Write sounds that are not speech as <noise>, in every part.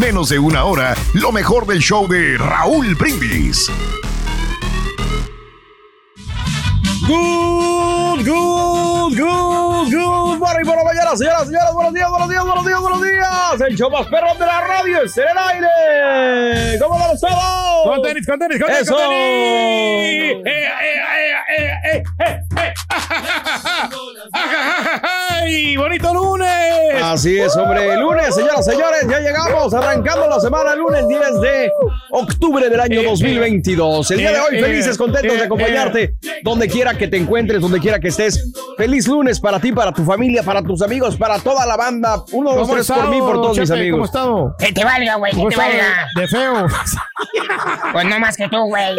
menos de una hora lo mejor del show de Raúl Brindis. Good, good, good, good morning por la mañana, señoras, señores, buenos días, buenos días, buenos días, buenos días. El show más perro de la radio es en el aire. ¿Cómo vamos todos? Con tenis, con tenis, con tenis, Eso. con tenis. Eh, eh, eh, eh, eh, eh, eh. <laughs> ¡Ay, bonito lunes! Así es, hombre. Lunes, señoras, señores, ya llegamos arrancando la semana lunes 10 de octubre del año Eh, 2022. El día de hoy, eh, felices, contentos de eh, acompañarte donde quiera que te encuentres, donde quiera que estés. Feliz lunes para ti, para tu familia, para tus amigos, para toda la banda. Uno, dos, ¿Cómo tres por mí, por todos mis amigos. estado? Que te valga, güey, que ¿Cómo te valga. de, de feo? Pues no más que tú, güey.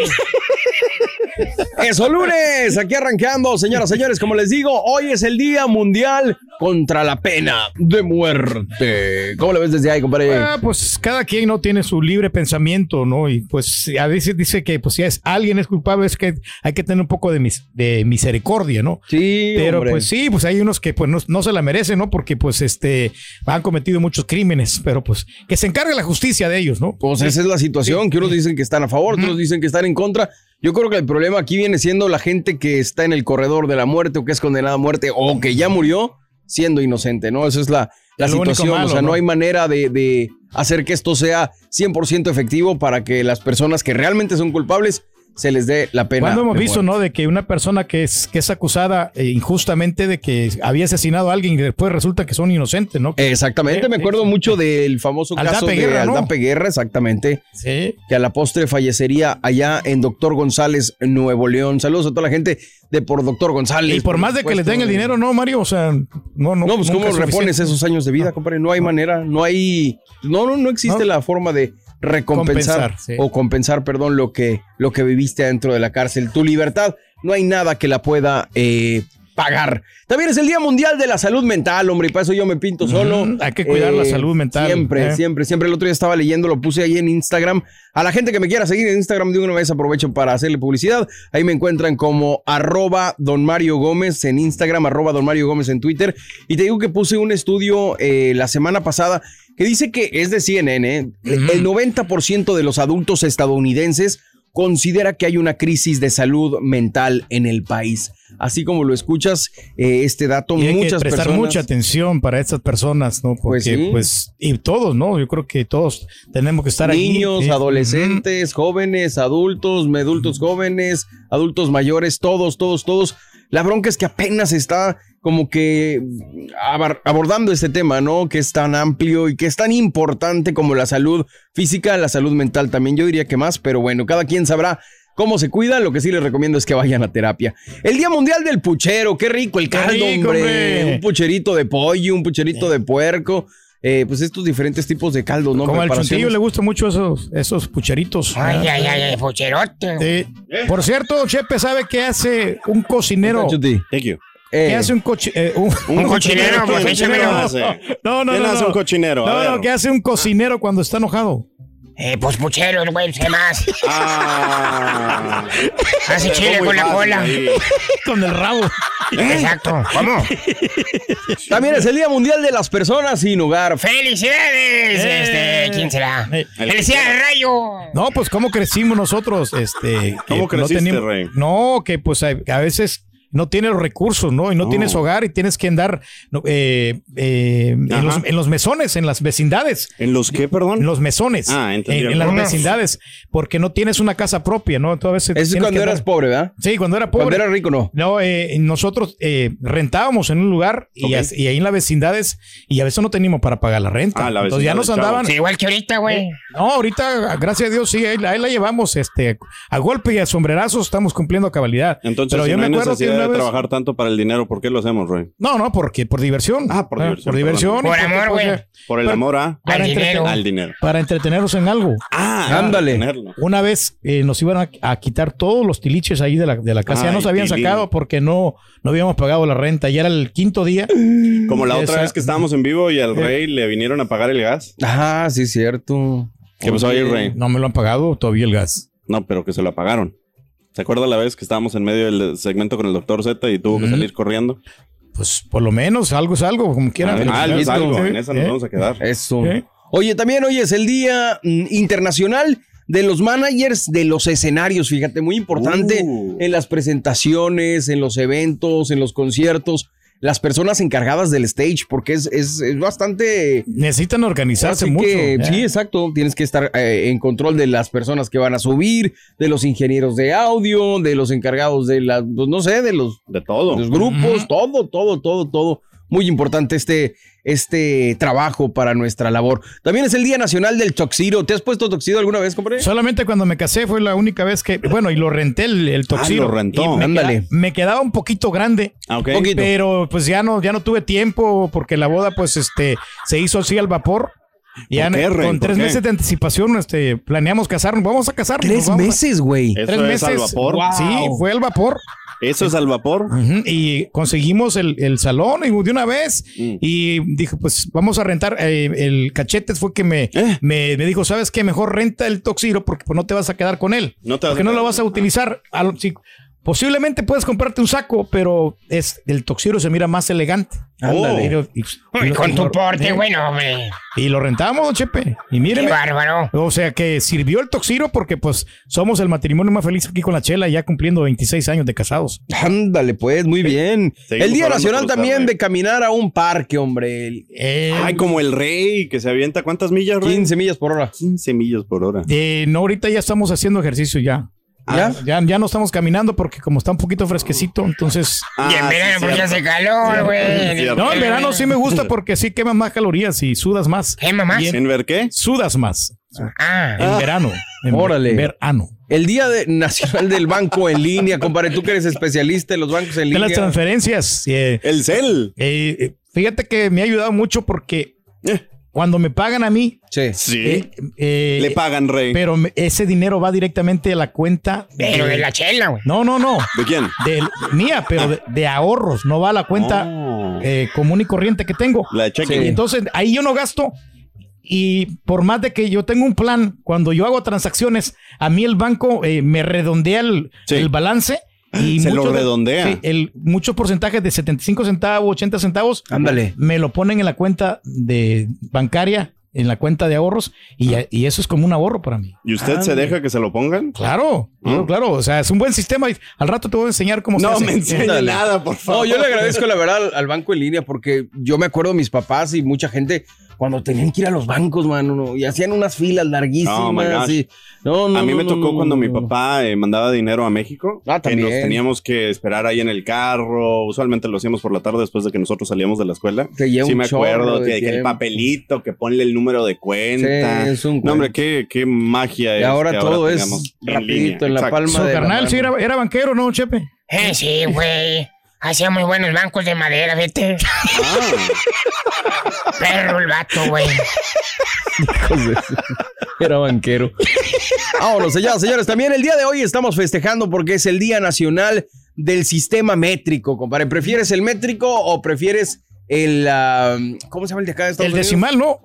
Eso lunes, aquí arrancando, señoras, señores, como les digo, hoy es el Día Mundial contra la Pena de Muerte. ¿Cómo lo ves desde ahí, compadre? Ah, pues cada quien no tiene su libre pensamiento, ¿no? Y pues a veces dice que pues si es, alguien es culpable es que hay que tener un poco de, mis, de misericordia, ¿no? Sí, Pero hombre. pues sí, pues hay unos que pues no, no se la merecen, ¿no? Porque pues este han cometido muchos crímenes, pero pues que se encargue la justicia de ellos, ¿no? Pues esa es la situación, que unos dicen que están a favor, otros dicen que están en contra. Yo creo que el problema aquí viene siendo la gente que está en el corredor de la muerte o que es condenada a muerte o que ya murió siendo inocente, ¿no? Esa es la, la situación. o sea, no, ¿no? hay manera de, de hacer que esto sea 100% efectivo para que las personas que realmente son culpables se les dé la pena. Cuando hemos visto, muerte. ¿no? De que una persona que es, que es acusada eh, injustamente de que había asesinado a alguien y después resulta que son inocentes, ¿no? Exactamente, Eh, me acuerdo eh, mucho del famoso caso de Guerra, ¿no? Exactamente. Sí. que a la postre fallecería allá en Doctor González, Nuevo León. Saludos a toda la gente de por Doctor González. Y por más de que les den el dinero, ¿no, Mario? O sea, no, no. No, pues ¿cómo es repones esos años de vida, compadre? No hay manera, no hay, no, no, no existe No. la forma de recompensar Compensar, sí. o compensar, perdón, lo que, lo que viviste dentro de la cárcel. Tu libertad, no hay nada que la pueda eh, pagar. También es el Día Mundial de la Salud Mental, hombre, y para eso yo me pinto solo. Hay que cuidar la salud mental, Siempre, eh. siempre, siempre. El otro día estaba leyendo, lo puse ahí en Instagram. A la gente que me quiera seguir en Instagram de una vez aprovecho para hacerle publicidad. Ahí me encuentran como arroba don Mario Gómez en Instagram, arroba don Mario Gómez en Twitter. Y te digo que puse un estudio eh, la semana pasada que dice que es de CNN, ¿eh? el 90% de los adultos estadounidenses considera que hay una crisis de salud mental en el país. Así como lo escuchas, eh, este dato, Y hay que muchas prestar personas... mucha atención para estas personas, ¿no? Pues Porque, sí. pues, y todos, ¿no? Yo creo que todos tenemos que estar ahí. Niños, adolescentes, jóvenes, adultos, adultos jóvenes, adultos mayores, todos, todos, todos. La bronca es que apenas está como que abordando este tema, ¿no? Que es tan amplio y que es tan importante como la salud física, la salud mental también. Yo diría que más, pero bueno, cada quien sabrá cómo se cuida. Lo que sí les recomiendo es que vayan a terapia. El Día Mundial del Puchero, qué rico el Qué caldo, rico, hombre. hombre. Un pucherito de pollo, un pucherito de puerco. eh, pues estos diferentes tipos de caldo, ¿no? Como al chuntillo le gustan mucho esos, esos pucheritos. Ay, ay, ay, ay, pucherote. Sí. Por cierto, Chepe sabe que hace un cocinero. Thank you. Eh. ¿Qué hace un coche? eh, un, Un <laughs> cochinero, pues ¿quién- quién échamelo. lo hace? No, no, ¿Quién no, hace no. un cochinero? No, no, ¿qué hace un cocinero cuando está enojado? Eh, pues pucheros, güey, sé más. Ah. <laughs> Hace chile con la cola. ahí. <laughs> Con el rabo. Exacto. ¿Cómo? También es el Día Mundial de las Personas sin hogar. ¡Felicidades! Eh. Este, ¿quién será? Eh. ¡Felicidades, Rayo! No, pues cómo crecimos nosotros, este, que ¿Cómo no creciste, teníamos- Rey? No, que pues a, a veces no tienes los recursos, ¿no? Y no, No. tienes hogar y tienes que andar eh, eh, en, los, en los mesones, en las vecindades. ¿En los qué, perdón? En los mesones, Ah, entendí. en, en las vecindades, porque no tienes una casa propia, ¿no? Entonces, a veces Eso es cuando eras andar- pobre, ¿verdad? Sí, cuando era pobre. Cuando eras rico, no. No, eh, nosotros eh, rentábamos en un lugar y, Ok. as- y ahí en las vecindades y a veces no teníamos para pagar la renta. Ah, la Entonces ya nos andaban. Sí, igual que ahorita, güey. No, ahorita, gracias a Dios, sí, ahí, la- ahí la llevamos este, a golpe y a sombrerazos, estamos cumpliendo a cabalidad. Entonces, Pero si yo no me acuerdo que de vez- trabajar tanto para el dinero, ¿por qué lo hacemos, Roy? No, no, porque por diversión. Ah, por diversión, Por diversión. Por porque, amor, güey. eh, Por el amor a... para, Al dinero. Al dinero. para entretenernos en algo. Ah, Ándale. tenerlo. Una vez eh, nos iban a, a quitar todos los tiliches ahí de la, de la casa. ya Ay, nos habían tilín. sacado porque no, no habíamos pagado la renta. Ya era el quinto día. <gasps> Como la otra Esa- vez que estábamos en vivo y al rey le vinieron a pagar el gas. Ah, sí, cierto. ¿Qué pasó ahí, rey? No me lo han pagado todavía el gas. No, pero que se lo apagaron. ¿Se acuerda la vez que estábamos en medio del segmento con el doctor Z y tuvo que salir corriendo? Pues por lo menos algo es algo, como quieran. Ah, algo es Felicidades. algo. ¿Eh? En esa nos ¿Eh? vamos a quedar. Eso. ¿Eh? Oye, también hoy es el Día mm, Internacional de los Managers de los Escenarios. Fíjate, muy importante Uh. en las presentaciones, en los eventos, en los conciertos. Las personas encargadas del stage, porque es, es, es bastante Necesitan organizarse mucho. que, sí, exacto. Tienes que estar eh, en control de las personas que van a subir, de los ingenieros de audio, de los encargados de la, pues, no sé, de los, De todo. los grupos, todo, todo, todo, todo. Muy importante este, este trabajo para nuestra labor. También es el Día Nacional del Toxido. ¿Te has puesto toxido alguna vez, compadre? Solamente cuando me casé fue la única vez que, bueno, y lo renté el, el toxiro. Ah, lo rentó. Y me, Ándale. me quedaba un poquito grande, Ah, ok. Poquito. pero pues ya no, ya no tuve tiempo porque la boda pues este se hizo así al vapor. Ya ¿Por qué, Rey? con ¿Por tres meses de anticipación este, planeamos casarnos. Vamos a casarnos. Tres vamos meses, güey. Tres es meses. al vapor. Wow. Sí, fue al vapor. Eso es al vapor. Y conseguimos el, el salón y de una vez. Mm. Y dijo, pues vamos a rentar. eh, el cachetes fue que me, Eh. me, me dijo, ¿sabes qué? Mejor renta el toxiro porque pues, no te vas a quedar con él. No te vas porque a no lo vas a utilizar. Sí, posiblemente puedes comprarte un saco, pero es el toxiro se mira más elegante. Ándale. Y con y tu lo- porte, eh, bueno, hombre. Y lo rentamos, don Chepe. Y Qué míreme. bárbaro. O sea que sirvió el toxiro porque pues somos el matrimonio más feliz aquí con la chela, ya cumpliendo 26 años de casados. Ándale, pues, muy bien. Seguimos el Día Nacional también de caminar a un parque, hombre. El- Eh, Ay, como el rey que se avienta. ¿Cuántas millas, rey? 15 millas por hora. 15 millas por hora. Eh, no, ahorita ya estamos haciendo ejercicio ya. ¿Ya? Ya, ya no estamos caminando porque como está un poquito fresquecito, entonces... y en Ah, verano, sí, porque hace calor, güey. No, en verano sí me gusta porque sí quemas más calorías y sudas más. ¿Qué, mamá? Y en- ¿En ver qué? sudas más Ah, en verano. En Órale. verano. El Día de- Nacional del Banco en línea, compadre. Tú que eres especialista en los bancos en De las línea. transferencias. eh, El cel. eh, eh, fíjate que me ha ayudado mucho porque Eh, cuando me pagan a mí, Sí. Sí. eh, eh, Le pagan, rey. pero ese dinero va directamente a la cuenta. pero de la chela, güey. No, no, no. ¿De quién? De mía, pero de, de ahorros. No va a la cuenta Oh. eh, común y corriente que tengo. La de cheque. Y entonces ahí yo no gasto. Y por más de que yo tengo un plan, cuando yo hago transacciones, a mí el banco eh, me redondea el, Sí. el balance. Y Se lo mucho de- redondea. sí, el, muchos porcentajes de 75 centavos, 80 centavos, Ándale. me lo ponen en la cuenta de bancaria, en la cuenta de ahorros, y, ya- y eso es como un ahorro para mí. ¿Y usted se deja que se lo pongan? Claro, claro, Mm. claro. O sea, es un buen sistema. y Al rato te voy a enseñar cómo se No hace. me enseñe <laughs> Ándale. nada, por favor. No, yo le agradezco la verdad al, al banco en línea porque yo me acuerdo de mis papás y mucha gente cuando tenían que ir a los bancos, mano, no, y hacían unas filas my larguísimas. y- no, no, A mí no, me no, tocó no, cuando no, mi papá eh, mandaba dinero a México. Ah, que también. nos teníamos que esperar ahí en el carro. Usualmente lo hacíamos por la tarde después de que nosotros salíamos de la escuela. Te lleva sí un me acuerdo de que, que el papelito, que ponle el número de cuenta. Sí, es un no, hombre, qué, qué magia Y es. ahora que todo es en rapidito línea. en la palma Su de la carnal sí era, era banquero, ¿no, Chepe? Eh, sí, güey. Hacía muy buenos bancos de madera, vete. Ah, Perro el vato, güey. Era banquero. Vámonos, señoras, señores. También el día de hoy estamos festejando porque es el Día Nacional del sistema métrico, compadre. ¿Prefieres el métrico o prefieres el. ah, ¿Cómo se llama el de acá de Estados El Unidos? decimal, ¿no?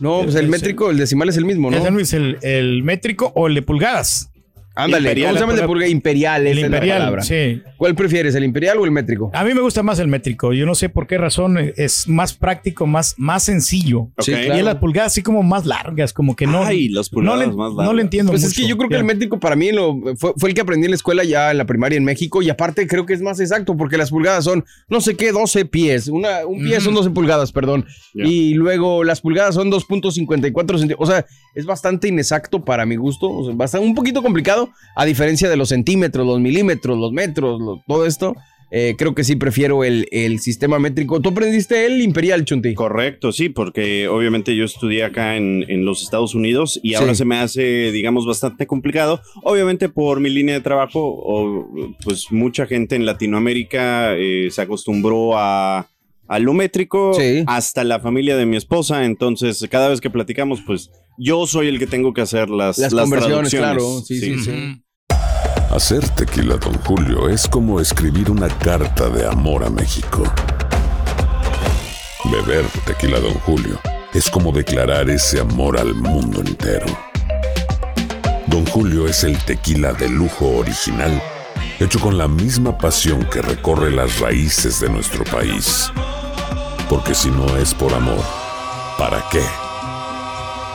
No, pues el métrico, el decimal es el mismo, no es el, el métrico o el de pulgadas. Ándale, Imperial. ¿cómo se llama el de pulga? Imperial, El esa es la palabra. sí. ¿Cuál prefieres, el imperial o el métrico? A mí me gusta más el métrico. Yo no sé por qué razón es más práctico, más, más sencillo. Sí, Ok. Y claro. es las pulgadas así como más largas, como que no. Ay, las no pulgadas le, más no largas. le entiendo Pues es mucho. que yo creo que el métrico para mí lo, fue, fue el que aprendí en la escuela ya en la primaria en México y aparte creo que es más exacto porque las pulgadas son no sé qué, 12 pies. Una, un pie son 12 pulgadas, perdón. Y luego las pulgadas son 2.54 centímetros. O sea, es bastante inexacto para mi gusto. O sea, bastante, un poquito complicado a diferencia de los centímetros, los milímetros, los metros, lo- todo esto. Eh, creo que sí prefiero el, el sistema métrico. ¿Tú aprendiste el imperial, Chunti? Correcto, sí, porque obviamente yo estudié acá en, en los Estados Unidos y ahora Sí. se me hace, digamos, bastante complicado. Obviamente por mi línea de trabajo, o, pues mucha gente en Latinoamérica eh, se acostumbró a, a lo métrico, Sí. hasta la familia de mi esposa. Entonces, cada vez que platicamos, pues yo soy el que tengo que hacer las, Las las conversiones, claro. Sí, sí, sí. Hacer tequila, Don Julio, es como escribir una carta de amor a México. Beber tequila, Don Julio, es como declarar ese amor al mundo entero. Don Julio es el tequila de lujo original, hecho con la misma pasión que recorre las raíces de nuestro país. Porque si no es por amor, ¿para qué?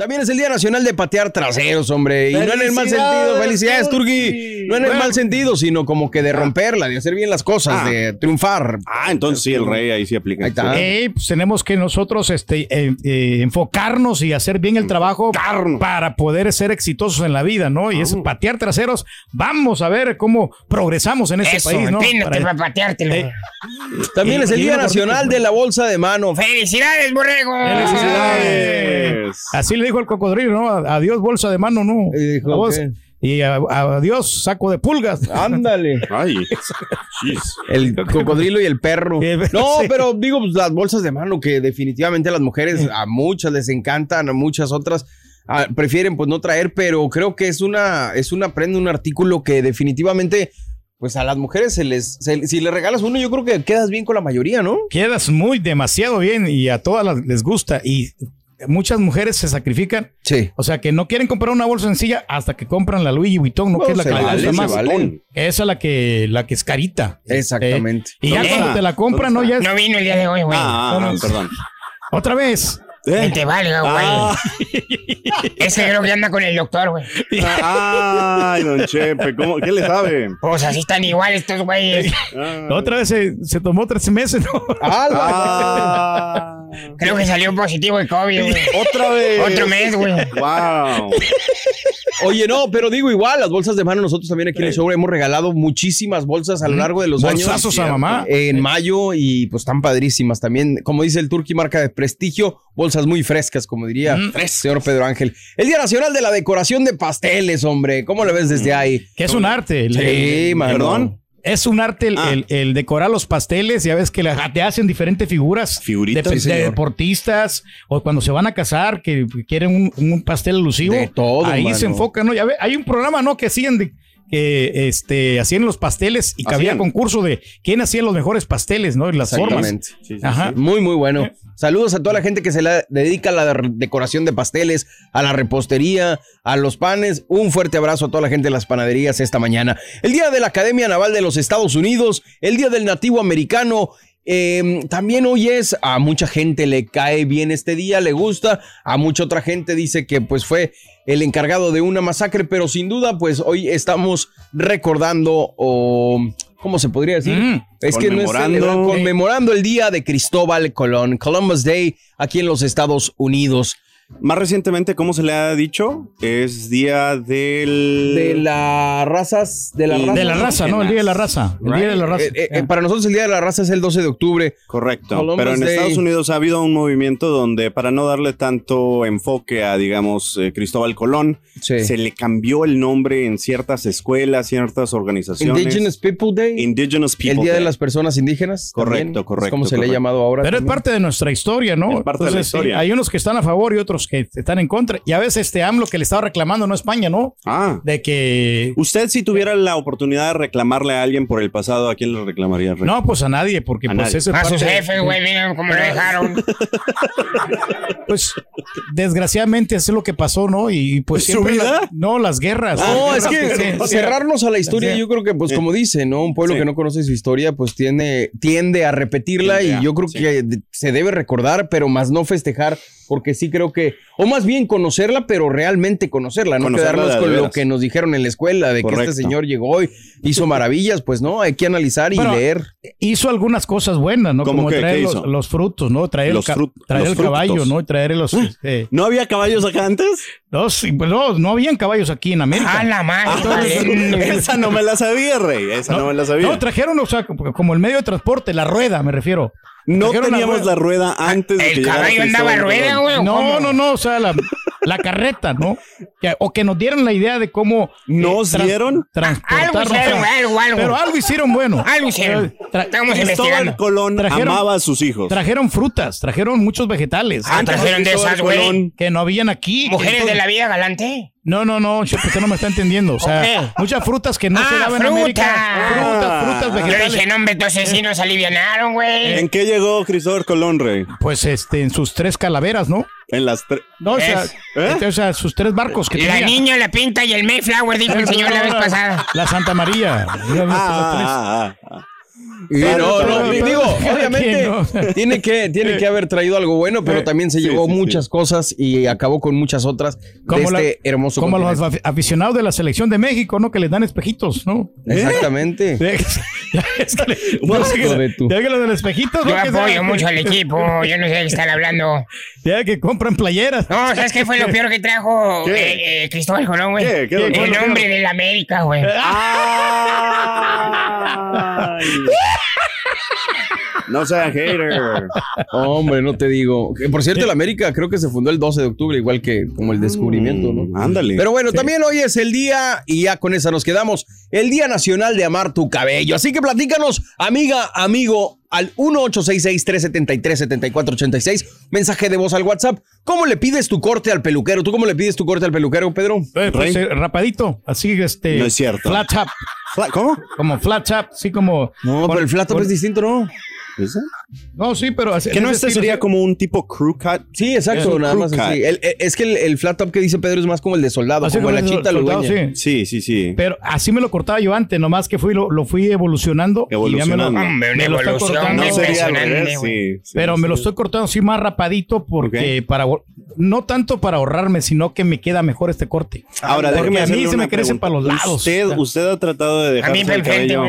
También es el Día Nacional de Patear Traseros, hombre. Y no en el mal sentido. Felicidades, Turgi. No en el mal sentido, sino como que de romperla, de hacer bien las cosas, Ah. de triunfar. Ah, entonces sí, el rey ahí sí aplica. Ahí está. Pues tenemos que nosotros este, eh, eh, enfocarnos y hacer bien el trabajo para poder ser exitosos en la vida, ¿no? Y es patear traseros. Vamos a ver cómo progresamos en este Eso, país, ¿no? Para- para pateártelo. Eh, También es el Día Nacional de la Bolsa de Mano. ¡Felicidades, borrego! Felicidades. Así le dijo el cocodrilo, ¿no? Adiós, bolsa de mano, ¿no? Y dijo. Y a- adiós, saco de pulgas. Ándale. <laughs> Ay. El cocodrilo y el perro. <laughs> No, pero digo, pues, las bolsas de mano que definitivamente a las mujeres, a muchas les encantan, a muchas otras ah, prefieren pues no traer, pero creo que es una, es una prenda, un artículo que definitivamente, pues a las mujeres se les, se- si le regalas uno, yo creo que quedas bien con la mayoría, ¿no? Quedas muy demasiado bien y a todas las les gusta. Y muchas mujeres se sacrifican. Sí. O sea, que no quieren comprar una bolsa sencilla hasta que compran la Louis Vuitton, ¿no? No, que es la que les vale, gusta se más. vale. Esa es la que, la que es carita. Exactamente. Eh, y ya ¿Dónde cuando te la compran, ¿no? Ya es- No vino el día de hoy, güey. Ah, ah, perdón. otra vez. Que te valga, güey. Ah. <laughs> Ese creo que anda con el doctor, güey. Ay, don Chepe, ¿cómo, ¿qué le sabe? Pues así están igual estos güeyes. Ah. Otra vez se, se tomó tres meses, ¿no? Ah, Creo que salió positivo el COVID, güey. otra vez. Otro mes, güey. Wow. <laughs> Oye, no, pero digo igual, las bolsas de mano, nosotros también aquí en el show hemos regalado muchísimas bolsas a lo largo de los años. Bolsazos a mamá. en mayo y pues están padrísimas también. Como dice el Turqui, marca de prestigio, bolsas muy frescas, como diría el señor Pedro Ángel. El Día Nacional de la Decoración de Pasteles, hombre. ¿Cómo lo ves desde ahí? Que es un arte. el- Sí, el- mano. ¿Perdón? Es un arte el, Ah. el- el decorar los pasteles. Ya ves que la- te hacen diferentes figuras. Figuritas. De, Sí, de señor. deportistas o cuando se van a casar que quieren un, un pastel alusivo. De todo, Ahí mano. se enfocan, ¿no? Ya ve, hay un programa, ¿no? Que hacían de que este, hacían los pasteles y que había concurso de quién hacía los mejores pasteles, ¿no? Y las formas. Exactamente. Sí, sí, Ajá. Muy, muy bueno. Saludos a toda la gente que se la dedica a la de- decoración de pasteles, a la repostería, a los panes. Un fuerte abrazo a toda la gente de las panaderías esta mañana. El Día de la Academia Naval de los Estados Unidos, el Día del Nativo Americano. Eh, también hoy es, a mucha gente le cae bien este día, le gusta, a mucha otra gente dice que pues fue el encargado de una masacre, pero sin duda pues hoy estamos recordando o ¿cómo se podría decir? Mm. Es que no es Conmemorando. celebrar- conmemorando el día de Cristóbal Colón, Columbus Day, aquí en los Estados Unidos. Más recientemente, ¿cómo se le ha dicho? Es día del... De las razas, de la Y- raza. De la raza, ¿no? El día de la raza. El día de la raza. Eh, eh, eh, para nosotros el día de la raza es el 12 de octubre. Correcto. Columbus Pero en Day. Estados Unidos ha habido un movimiento donde, para no darle tanto enfoque a, digamos, eh, Cristóbal Colón, Sí. se le cambió el nombre en ciertas escuelas, ciertas organizaciones. Indigenous People Day. Indigenous People el día de las personas indígenas. Correcto, también, es correcto, como se le ha correcto. llamado ahora. Pero es parte de nuestra historia, ¿no? Es parte de la sí, historia. hay unos que están a favor y otros que están en contra. Y a veces este AMLO que le estaba reclamando, no a España, ¿no? Ah. De que... Usted, si tuviera la oportunidad de reclamarle a alguien por el pasado, ¿a quién le reclamaría? No, pues a nadie, porque A pues nadie. eso es A sus parte- jefes, güey, miren cómo lo dejaron. <laughs> Pues desgraciadamente eso es lo que pasó, ¿no? Y pues ¿Su vida? la- no, las guerras. No, Las es que cerrarnos a la historia, Sí. yo creo que, pues, como dice, ¿no? Un pueblo Sí. que no conoce su historia, pues tiene, tiende a repetirla Tiende y yo creo sí. que se debe recordar, pero más no festejar, porque sí creo que, o más bien conocerla, pero realmente conocerla, no Conocerla quedarnos con lo que nos dijeron en la escuela, de que este señor llegó y hizo maravillas, pues no, hay que analizar y Bueno, leer. hizo algunas cosas buenas, ¿no? ¿Cómo Como qué? traer ¿Qué los, frutos, ¿no? Traer, Los el, ca- traer los el caballo. ¿no? Y traer los... este, ¿No había caballos acá antes? No, sí, pues no, no habían caballos aquí en América. A la madre. <laughs> Esa no me la sabía, Rey. Esa no, me la sabía. No, trajeron, o sea, como el medio de transporte, la rueda, me refiero. No trajeron la teníamos rueda. la rueda antes de que El caballo andaba rueda, güey. ¿o No, cómo? no, no, o sea, la, <laughs> la carreta, ¿no? Que- o que nos dieran la idea de cómo... ¿Nos trans- dieron? Algo hicieron, algo, algo. Pero algo hicieron bueno. Algo hicieron. Tra- Estamos Cristóbal investigando. Colón Trajeron- amaba a sus hijos. Trajeron frutas, trajeron muchos vegetales. Ah, trajeron de Cristóbal esas, güey. Que no habían aquí. Mujeres de la vida galante. No, no, no, usted no me está entendiendo. O sea, muchas frutas que no se ah, daban en América. Frutas, frutas, Yo vegetales. dije, no, hombre, entonces sí nos alivianaron, güey. ¿En qué llegó Cristóbal Colón, Rey? Pues este, en sus tres calaveras, ¿no? En las tres. No, o sea, Es- ¿Eh? este, o sea, sus tres barcos que La tenía. niña, la pinta y el Mayflower, dijo el señor la vez pasada. La Santa María. Los tres. Ah, ah, ah. Y no, no, pero- digo, pero- obviamente ¿no? <laughs> tiene que, tiene que haber traído algo bueno, pero también se Sí, llevó sí, sí. muchas cosas y acabó con muchas otras de Como, la- este hermoso como los continente. aficionados de la selección de México, ¿no? Que les dan espejitos, ¿no? Exactamente. Ya <laughs> <laughs> es que le- <laughs> no sé que- de tu- ya que los del espejito. Yo Que sea- apoyo mucho al equipo. Yo no sé de qué están hablando. <laughs> Ya que compran playeras. No, ¿sabes qué fue lo peor que trajo eh, eh, Cristóbal Colón, güey? ¿Qué? ¿Qué El peor? nombre de la América, güey. No sea hater. Hombre, no te digo. Por cierto, el América creo que se fundó el 12 de octubre, igual que como el descubrimiento, ¿no? Ándale. Pero bueno, también hoy es el día, y ya con esa nos quedamos, el Día Nacional de Amar tu Cabello. Así que platícanos, amiga, amigo, al 1-866-373-7486, mensaje de voz al WhatsApp. ¿Cómo le pides tu corte al peluquero? ¿Tú cómo le pides tu corte al peluquero, Pedro? Eh, pues, eh, rapadito, así este. No es cierto. Flat top, ¿Cómo? como flat top, así como. No, pero el flat top es distinto, ¿no? ¿Ese? No, sí, pero. así- Que no este sería como un tipo crew cut. Sí, exacto, nada más cut. así. El- el- es que el, el flat top que dice Pedro es más como el de soldado, Así como la chita soldado, sí. Sí, sí, sí. Pero así me lo cortaba yo antes, nomás que fui lo, lo fui evolucionando. y ya me lo- Evolucionando. Pero me lo estoy cortando así más rapadito porque para no tanto para ahorrarme, sino que me queda mejor este corte. Ahora, Porque déjeme a mí se me crecen para los lados. Usted, usted ha tratado de mí el cabello,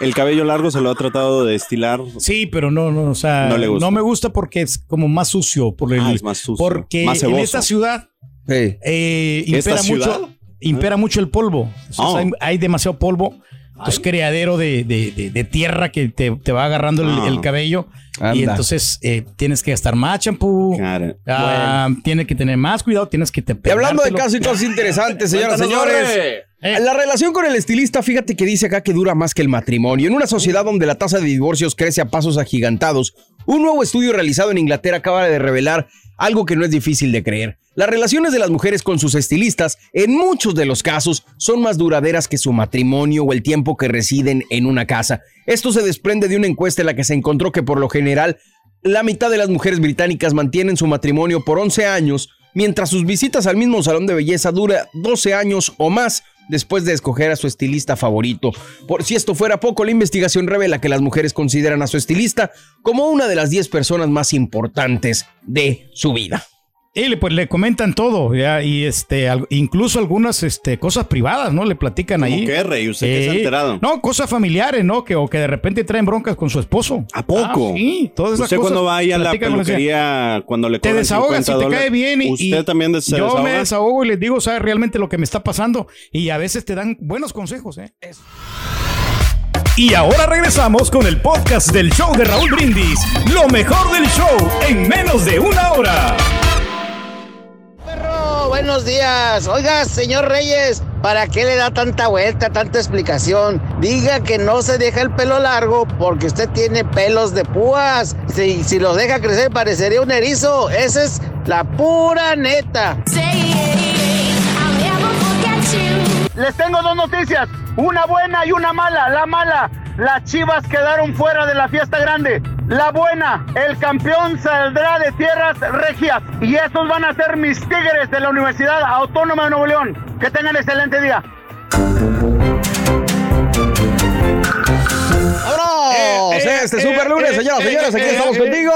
el cabello largo, se lo ha tratado de estilar. Sí, pero no, no, o sea, No le gusta. me gusta porque es como más sucio. Por el, Ah, es más sucio, Porque más en esta ciudad eh, ¿Esta impera ciudad? mucho, impera mucho el polvo. Entonces, Oh. hay, hay demasiado polvo. Entonces, criadero de, de- de- de tierra que te, te va agarrando el, Ah. el cabello. Anda. Y entonces eh, tienes que gastar más champú. Cara. ah, Tienes que tener más cuidado. Tienes que te Y hablando de casos y cosas interesantes, <laughs> señoras y señores. Eh. La relación con el estilista, fíjate que dice acá que dura más que el matrimonio. En una sociedad donde la tasa de divorcios crece a pasos agigantados, un nuevo estudio realizado en Inglaterra acaba de revelar algo que no es difícil de creer. Las relaciones de las mujeres con sus estilistas, en muchos de los casos, son más duraderas que su matrimonio o el tiempo que residen en una casa. Esto se desprende de una encuesta en la que se encontró que por lo general la mitad de las mujeres británicas mantienen su matrimonio por 11 años, mientras sus visitas al mismo salón de belleza dura 12 años o más después de escoger a su estilista favorito. Por si esto fuera poco, la investigación revela que las mujeres consideran a su estilista como una de las 10 personas más importantes de su vida. Y le, pues le comentan todo, ya, y este, al- incluso algunas este, cosas privadas, ¿no? Le platican ¿Cómo ahí. qué, Rey? ¿Usted qué se ha enterado? No, cosas familiares, ¿no? Que, o que de repente traen broncas con su esposo. ¿A poco? Ah, sí, todas esas Usted cosas. cuando va ahí a la peluquería, cuando le Te desahogas, 50 si te cae bien. Y, ¿Usted también se Yo desahoga? me desahogo y les digo, ¿sabes realmente lo que me está pasando? Y a veces te dan buenos consejos, ¿eh? Y ahora regresamos con el podcast del show de Raúl Brindis. Lo mejor del show en menos de una hora. Buenos días. Oiga, señor Reyes, ¿para qué le da tanta vuelta, tanta explicación? Diga que no se deja el pelo largo porque usted tiene pelos de púas. Si, si los deja crecer parecería un erizo. Esa es la pura neta. Les tengo dos noticias, una buena y una mala. La mala, las Chivas quedaron fuera de la fiesta grande. La buena, el campeón saldrá de tierras regias y esos van a ser mis tigres de la Universidad Autónoma de Nuevo León. Que tengan excelente día. ¡Vámonos! este super lunes, señoras y señores, aquí estamos contigo.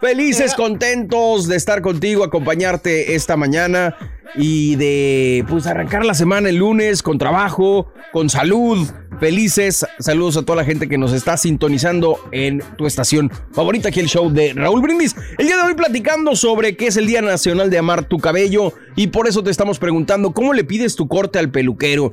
Felices, contentos de estar contigo, acompañarte esta mañana y de pues arrancar la semana el lunes con trabajo, con salud. Felices, saludos a toda la gente que nos está sintonizando en tu estación favorita, aquí el show de Raúl Brindis. El día de hoy platicando sobre qué es el Día Nacional de Amar tu Cabello y por eso te estamos preguntando cómo le pides tu corte al peluquero.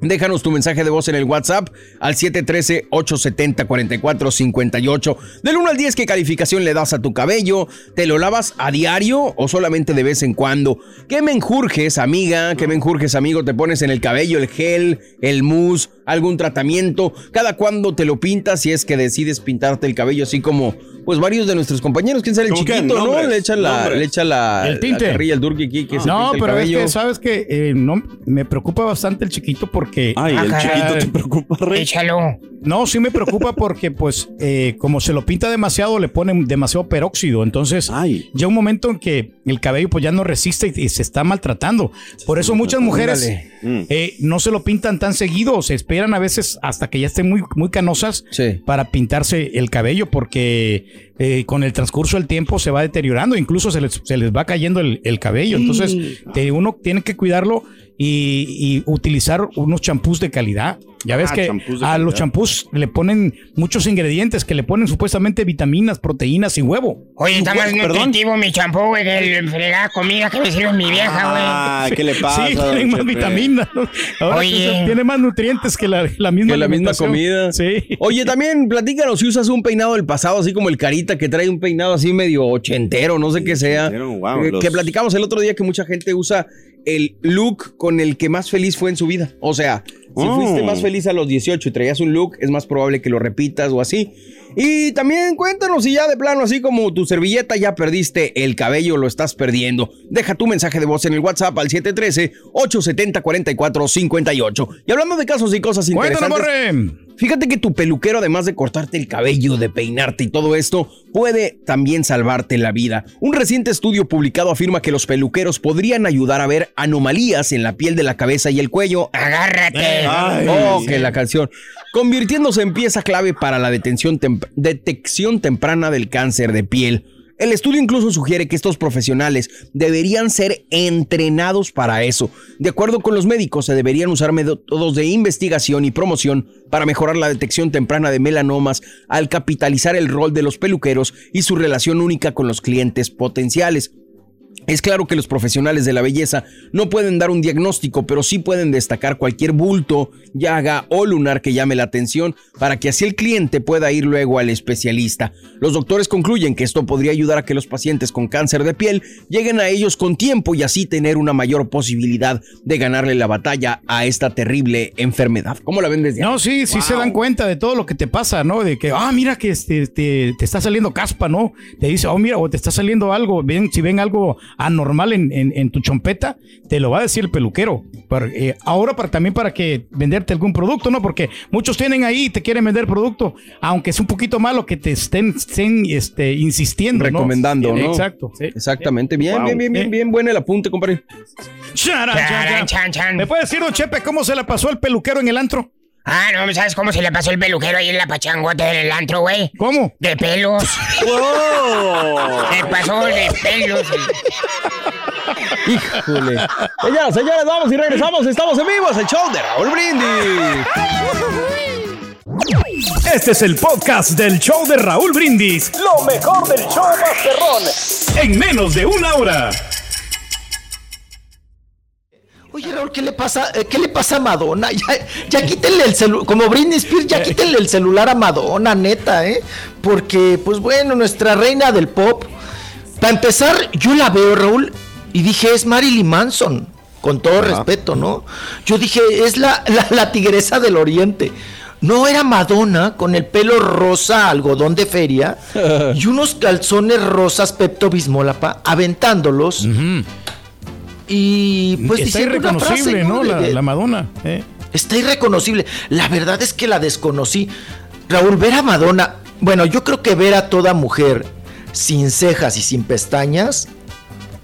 Déjanos tu mensaje de voz en el WhatsApp al 713-870-4458. Del 1 al 10, ¿qué calificación le das a tu cabello? ¿Te lo lavas a diario o solamente de vez en cuando? ¿Qué menjurjes, amiga? ¿Qué menjurjes, amigo? ¿Te pones en el cabello el gel, el mousse, algún tratamiento? ¿Cada cuándo te lo pintas si es que decides pintarte el cabello así como pues varios de nuestros compañeros? ¿Quién sabe el chiquito, no? Le echa la, nombres. le echa la, El tinte. la carrilla, el durki aquí que se No, pinta el pero es que sabes que eh, no me preocupa bastante el chiquito porque. Ay, el chiquito te preocupa, Rey. Échalo. No, sí me preocupa porque, pues, eh, como se lo pinta demasiado, le ponen demasiado peróxido. Entonces, ya un momento en que el cabello, pues, ya no resiste y, y se está maltratando. Por eso muchas mujeres eh, no se lo pintan tan seguido. Se esperan a veces hasta que ya estén muy, muy canosas para pintarse el cabello porque eh, con el transcurso del tiempo se va deteriorando. Incluso se les, se les va cayendo el, el cabello. Entonces, te- uno tiene que cuidarlo y, y utilizar unos champús de calidad. Ya ves Ah, que a los champús le ponen muchos ingredientes que le ponen supuestamente vitaminas, proteínas y huevo. Oye, está más nutritivo mi champú, güey, que el fregada comida que me sirve mi vieja, güey. Ah, ¿qué le pasa? <laughs> Sí, tienen más vitaminas. Oye. tiene más nutrientes que la, la misma que la misma comida. Sí. Oye, también platícanos si usas un peinado del pasado, así como el Carita, que trae un peinado así medio ochentero, no sé qué sea. wow, Eh, los- Que platicamos el otro día que mucha gente usa el look con el que más feliz fue en su vida. O sea, si Oh. fuiste más feliz a los 18 y traías un look, es más probable que lo repitas o así. Y también cuéntanos si ya de plano, así como tu servilleta, ya perdiste el cabello, lo estás perdiendo. Deja tu mensaje de voz en el WhatsApp al 713-870-4458. Y hablando de casos y cosas Cuéntanos, interesantes. Fíjate que tu peluquero, además de cortarte el cabello, de peinarte y todo esto, puede también salvarte la vida. Un reciente estudio publicado afirma que los peluqueros podrían ayudar a ver anomalías en la piel de la cabeza y el cuello. Agárrate. Ay, oh, que la canción. Convirtiéndose en pieza clave para la detención tem- detección temprana del cáncer de piel. El estudio incluso sugiere que estos profesionales deberían ser entrenados para eso. De acuerdo con los médicos, se deberían usar métodos de investigación y promoción para mejorar la detección temprana de melanomas al capitalizar el rol de los peluqueros y su relación única con los clientes potenciales. Es claro que los profesionales de la belleza no pueden dar un diagnóstico, pero sí pueden destacar cualquier bulto, llaga o lunar que llame la atención para que así el cliente pueda ir luego al especialista. Los doctores concluyen que esto podría ayudar a que los pacientes con cáncer de piel lleguen a ellos con tiempo y así tener una mayor posibilidad de ganarle la batalla a esta terrible enfermedad. ¿Cómo la ven desde No, sí, sí se dan cuenta de todo lo que te pasa, ¿no? De que, ah, mira que este, te, te está saliendo caspa, ¿no? Te dice, oh, mira, o te está saliendo algo, ven, si ven algo anormal en, en- en tu chompeta, te lo va a decir el peluquero. Pero, eh, ahora para, también para que venderte algún producto, ¿no? Porque muchos tienen ahí y te quieren vender producto, aunque es un poquito malo que te estén, estén, este, insistiendo, recomendando, ¿no? Exacto. sí. Exactamente. Bien, Wow. bien, bien, bien, bien. Buen el apunte, compadre. Charan. Charan. ¿Me puede decir, don Chepe, cómo se la pasó el peluquero en el antro? Ah, no, ¿sabes cómo se le pasó el peluquero ahí en la pachangota del antro, güey? ¿Cómo? De pelos. Se pasó de pelos. Híjole. Señoras, señores, vamos y regresamos. Estamos en vivo. Es el show de Raúl Brindis. Este es el podcast del show de Raúl Brindis. Lo mejor del show Masterrón. En menos de una hora. Oye, Raúl, ¿qué le pasa, eh, ¿qué le pasa a Madonna? <laughs> Ya, ya quítenle el celular, como Britney Spears, ya quítenle el celular a Madonna, neta, ¿eh? Porque, pues bueno, nuestra reina del pop. Para empezar, yo la veo, Raúl, y dije, es Marilyn Manson, con todo respeto, ¿no? Yo dije, es la, la, la tigresa del oriente. No era Madonna con el pelo rosa, algodón de feria, <laughs> y unos calzones rosas Pepto Bismolapa, aventándolos. Y pues Está irreconocible, frase, ¿no? La, la Madonna. ¿eh? Está irreconocible. La verdad es que la desconocí. Raúl, ver a Madonna. Bueno, yo creo que ver a toda mujer sin cejas y sin pestañas.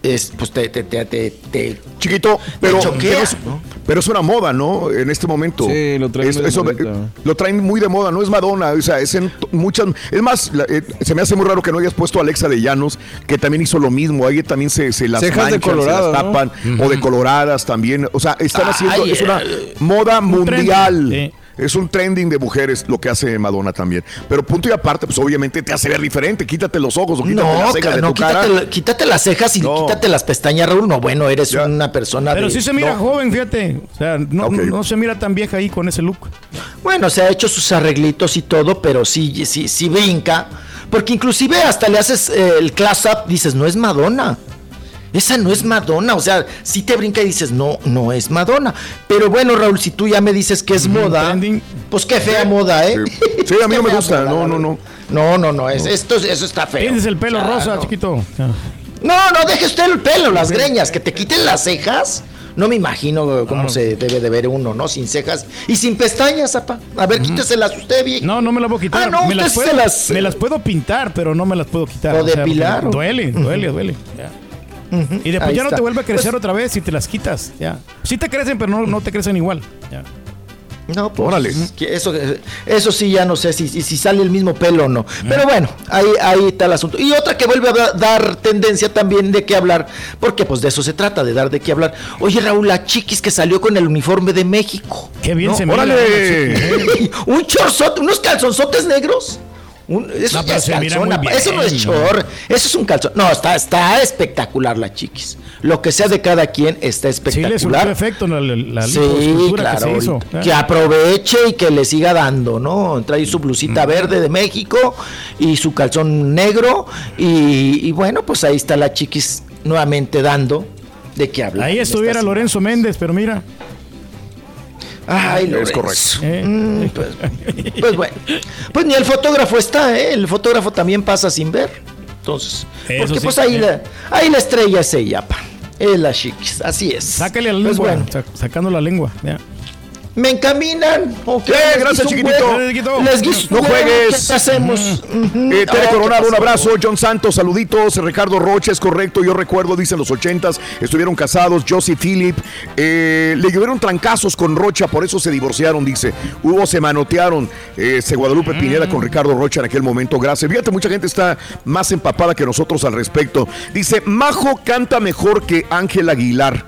Es, pues te, te, te, te, Chiquito, pero, te choquea, pero es, ¿no? Pero es una moda, ¿no? En este momento. Sí, lo traen Es- muy de eso, lo traen muy de moda, no es Madonna, o sea, es en muchas. Es más, la- eh, se me hace muy raro que no hayas puesto a Alexa de Llanos, que también hizo lo mismo. Ahí también se, se las Cejas de manchan, se colorado, las ¿no? tapan, o de coloradas también. O sea, están haciendo, Ay, es una eh, moda mundial. Es un trending de mujeres lo que hace Madonna también. Pero punto y aparte, pues obviamente te hace ver diferente. Quítate los ojos o quítate No, las cejas ca- de no tu quítate, cara. la- quítate las cejas y No. quítate las pestañas, Raúl. No, bueno, eres Ya. una persona Pero de- sí se mira no. joven, fíjate. O sea, no se mira tan vieja ahí con ese look. Bueno, se ha hecho sus arreglitos y todo, pero sí, sí, sí brinca. Porque inclusive hasta le haces eh, el class up, dices, no es Madonna. Esa no es Madonna, o sea, si te brinca y dices, no, no es Madonna. Pero bueno, Raúl, si tú ya me dices que es moda, trending. pues qué fea moda, ¿eh? Sí. Sí, a mí no me <laughs> gusta, moda, no, no, no. No, no, no, es, esto, eso está feo. Tienes el pelo Ya, rosa, no. chiquito. Ya. No, no, deje usted el pelo, las greñas, que te quiten las cejas. No me imagino cómo se debe de ver uno, ¿no? Sin cejas y sin pestañas, zapa. A ver, quíteselas usted, viejo. No, no me las puedo quitar. Ah, no, me, las usted puedo, se las- me las puedo pintar, pero no me las puedo quitar. O porque depilar, o- Duele, duele, duele. Y después Ahí ya no te vuelve a crecer Pues- otra vez y te las quitas. Ya. Sí te crecen, pero no, no te crecen igual. Ya. No, pues, Órale. que Eso, eso sí, ya no sé si, si, si sale el mismo pelo o no. Pero bueno, ahí, ahí está el asunto. Y otra que vuelve a da- dar tendencia también de qué hablar, porque pues de eso se trata, de dar de qué hablar. Oye, Raúl, la chiquis que salió con el uniforme de México. Qué bien No, se. ¡Órale! <laughs> Un chorzote, unos calzonzotes negros. Un- eso No, es calzón, eso no es bien, ¿no? chor, eso es un calzón. No, está, está espectacular la chiquis. Lo que sea de cada quien está Sí, le espectacular. surgió efecto la, la, la Sí, claro. que se hizo. Que aproveche y que le siga dando, ¿no? Trae su blusita verde de México y su calzón negro. Y, y bueno, pues ahí está la chiquis nuevamente dando de qué hablar. Ahí estuviera Lorenzo Méndez, pero mira. Ay, Es Lorenzo. correcto. eh, Mm, pues, pues bueno, pues ni el fotógrafo está, ¿eh? El fotógrafo también pasa sin ver. Entonces, Eso porque sí, pues ahí, eh. la, ahí la estrella es ella, pa. Es la chiquis, así es. sácale la Pues lengua. bueno, sacando la lengua. ya. Me encaminan. ok, les gracias, chiquitito. Les guiso No juegues. ¿Qué hacemos? Ujú. Eh, Tere Ah, Coronado, ¿qué un abrazo. John Santos, saluditos. Ricardo Rocha, es correcto. Yo recuerdo, dice en los ochentas, estuvieron casados. Josie Philip, eh, le llovieron trancazos con Rocha, por eso se divorciaron, dice. Hubo, se manotearon. Eh, se Guadalupe Pineda con Ricardo Rocha en aquel momento. Gracias. Fíjate, mucha gente está más empapada que nosotros al respecto. Dice, Majo canta mejor que Ángel Aguilar.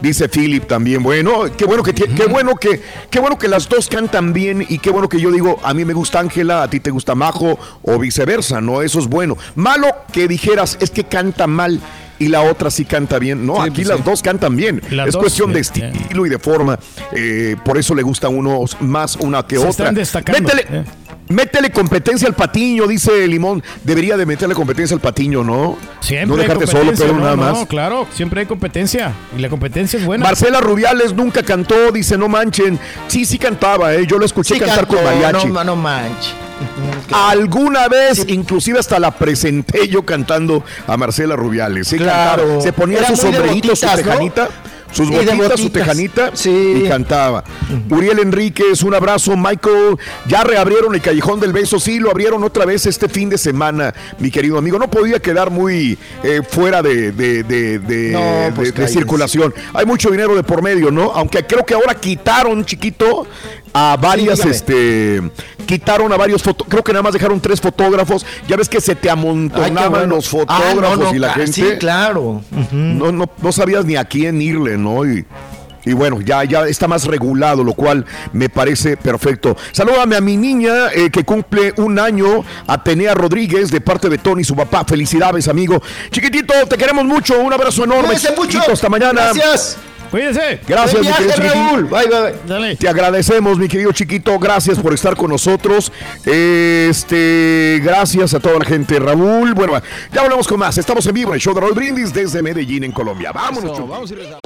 Dice Philip también, bueno, qué bueno que qué bueno que qué bueno que las dos cantan bien y qué bueno que yo digo, a mí me gusta Ángela, a ti te gusta Majo o viceversa, no, eso es bueno. Malo que dijeras es que canta mal y la otra sí canta bien. No, Sí, aquí pues las dos cantan bien. Las es dos, cuestión de estilo y de forma. eh, por eso le gusta a uno más una que Se otra. están destacando, Métele. Métele competencia al patiño, dice Limón. Debería de meterle competencia al patiño, ¿no? Siempre no hay dejarte solo, pero no, nada no, más. claro, siempre hay competencia. Y la competencia es buena. Marcela Rubiales nunca cantó, dice, no manchen. Sí, sí cantaba, ¿eh? yo lo escuché Sí, cantar cantó, con mariachi. No, no manches. Alguna vez, inclusive hasta la presenté yo cantando a Marcela Rubiales. Sí, Claro. cantaba. Se ponía Era su sombrerito, su botitas, ¿no? Sus de botitas, su botitas. tejanita Sí. y cantaba. Uriel Enríquez, un abrazo. Michael, ya reabrieron el Callejón del Beso. Sí, lo abrieron otra vez este fin de semana, mi querido amigo. No podía quedar muy eh, fuera de, de- de- de- No, pues de circulación. Hay mucho dinero de por medio, ¿no? Aunque creo que ahora quitaron, chiquito, a varias, este, quitaron a varios fotos. Creo que nada más dejaron tres fotógrafos. Ya ves que se te amontonaban bueno. los Ah, fotógrafos no, no, y la gente. Sí, claro. No, no, no sabías ni a quién irle, ¿no? Y, y bueno, ya, ya está más regulado, lo cual me parece perfecto. Salúdame a mi niña eh, que cumple un año, Atenea Rodríguez, de parte de Tony, su papá. Felicidades, amigo. Chiquitito, te queremos mucho. Un abrazo enorme. Chiquito, hasta mañana. Gracias. Cuídense. Gracias, mi querido. Raúl. Bye, bye, bye. Dale. Te agradecemos, mi querido chiquito. Gracias por estar con nosotros. Este, gracias a toda la gente, Raúl. Bueno, ya volvemos con más. Estamos en vivo en el show de Raúl Brindis desde Medellín, en Colombia. Vámonos. Chucky.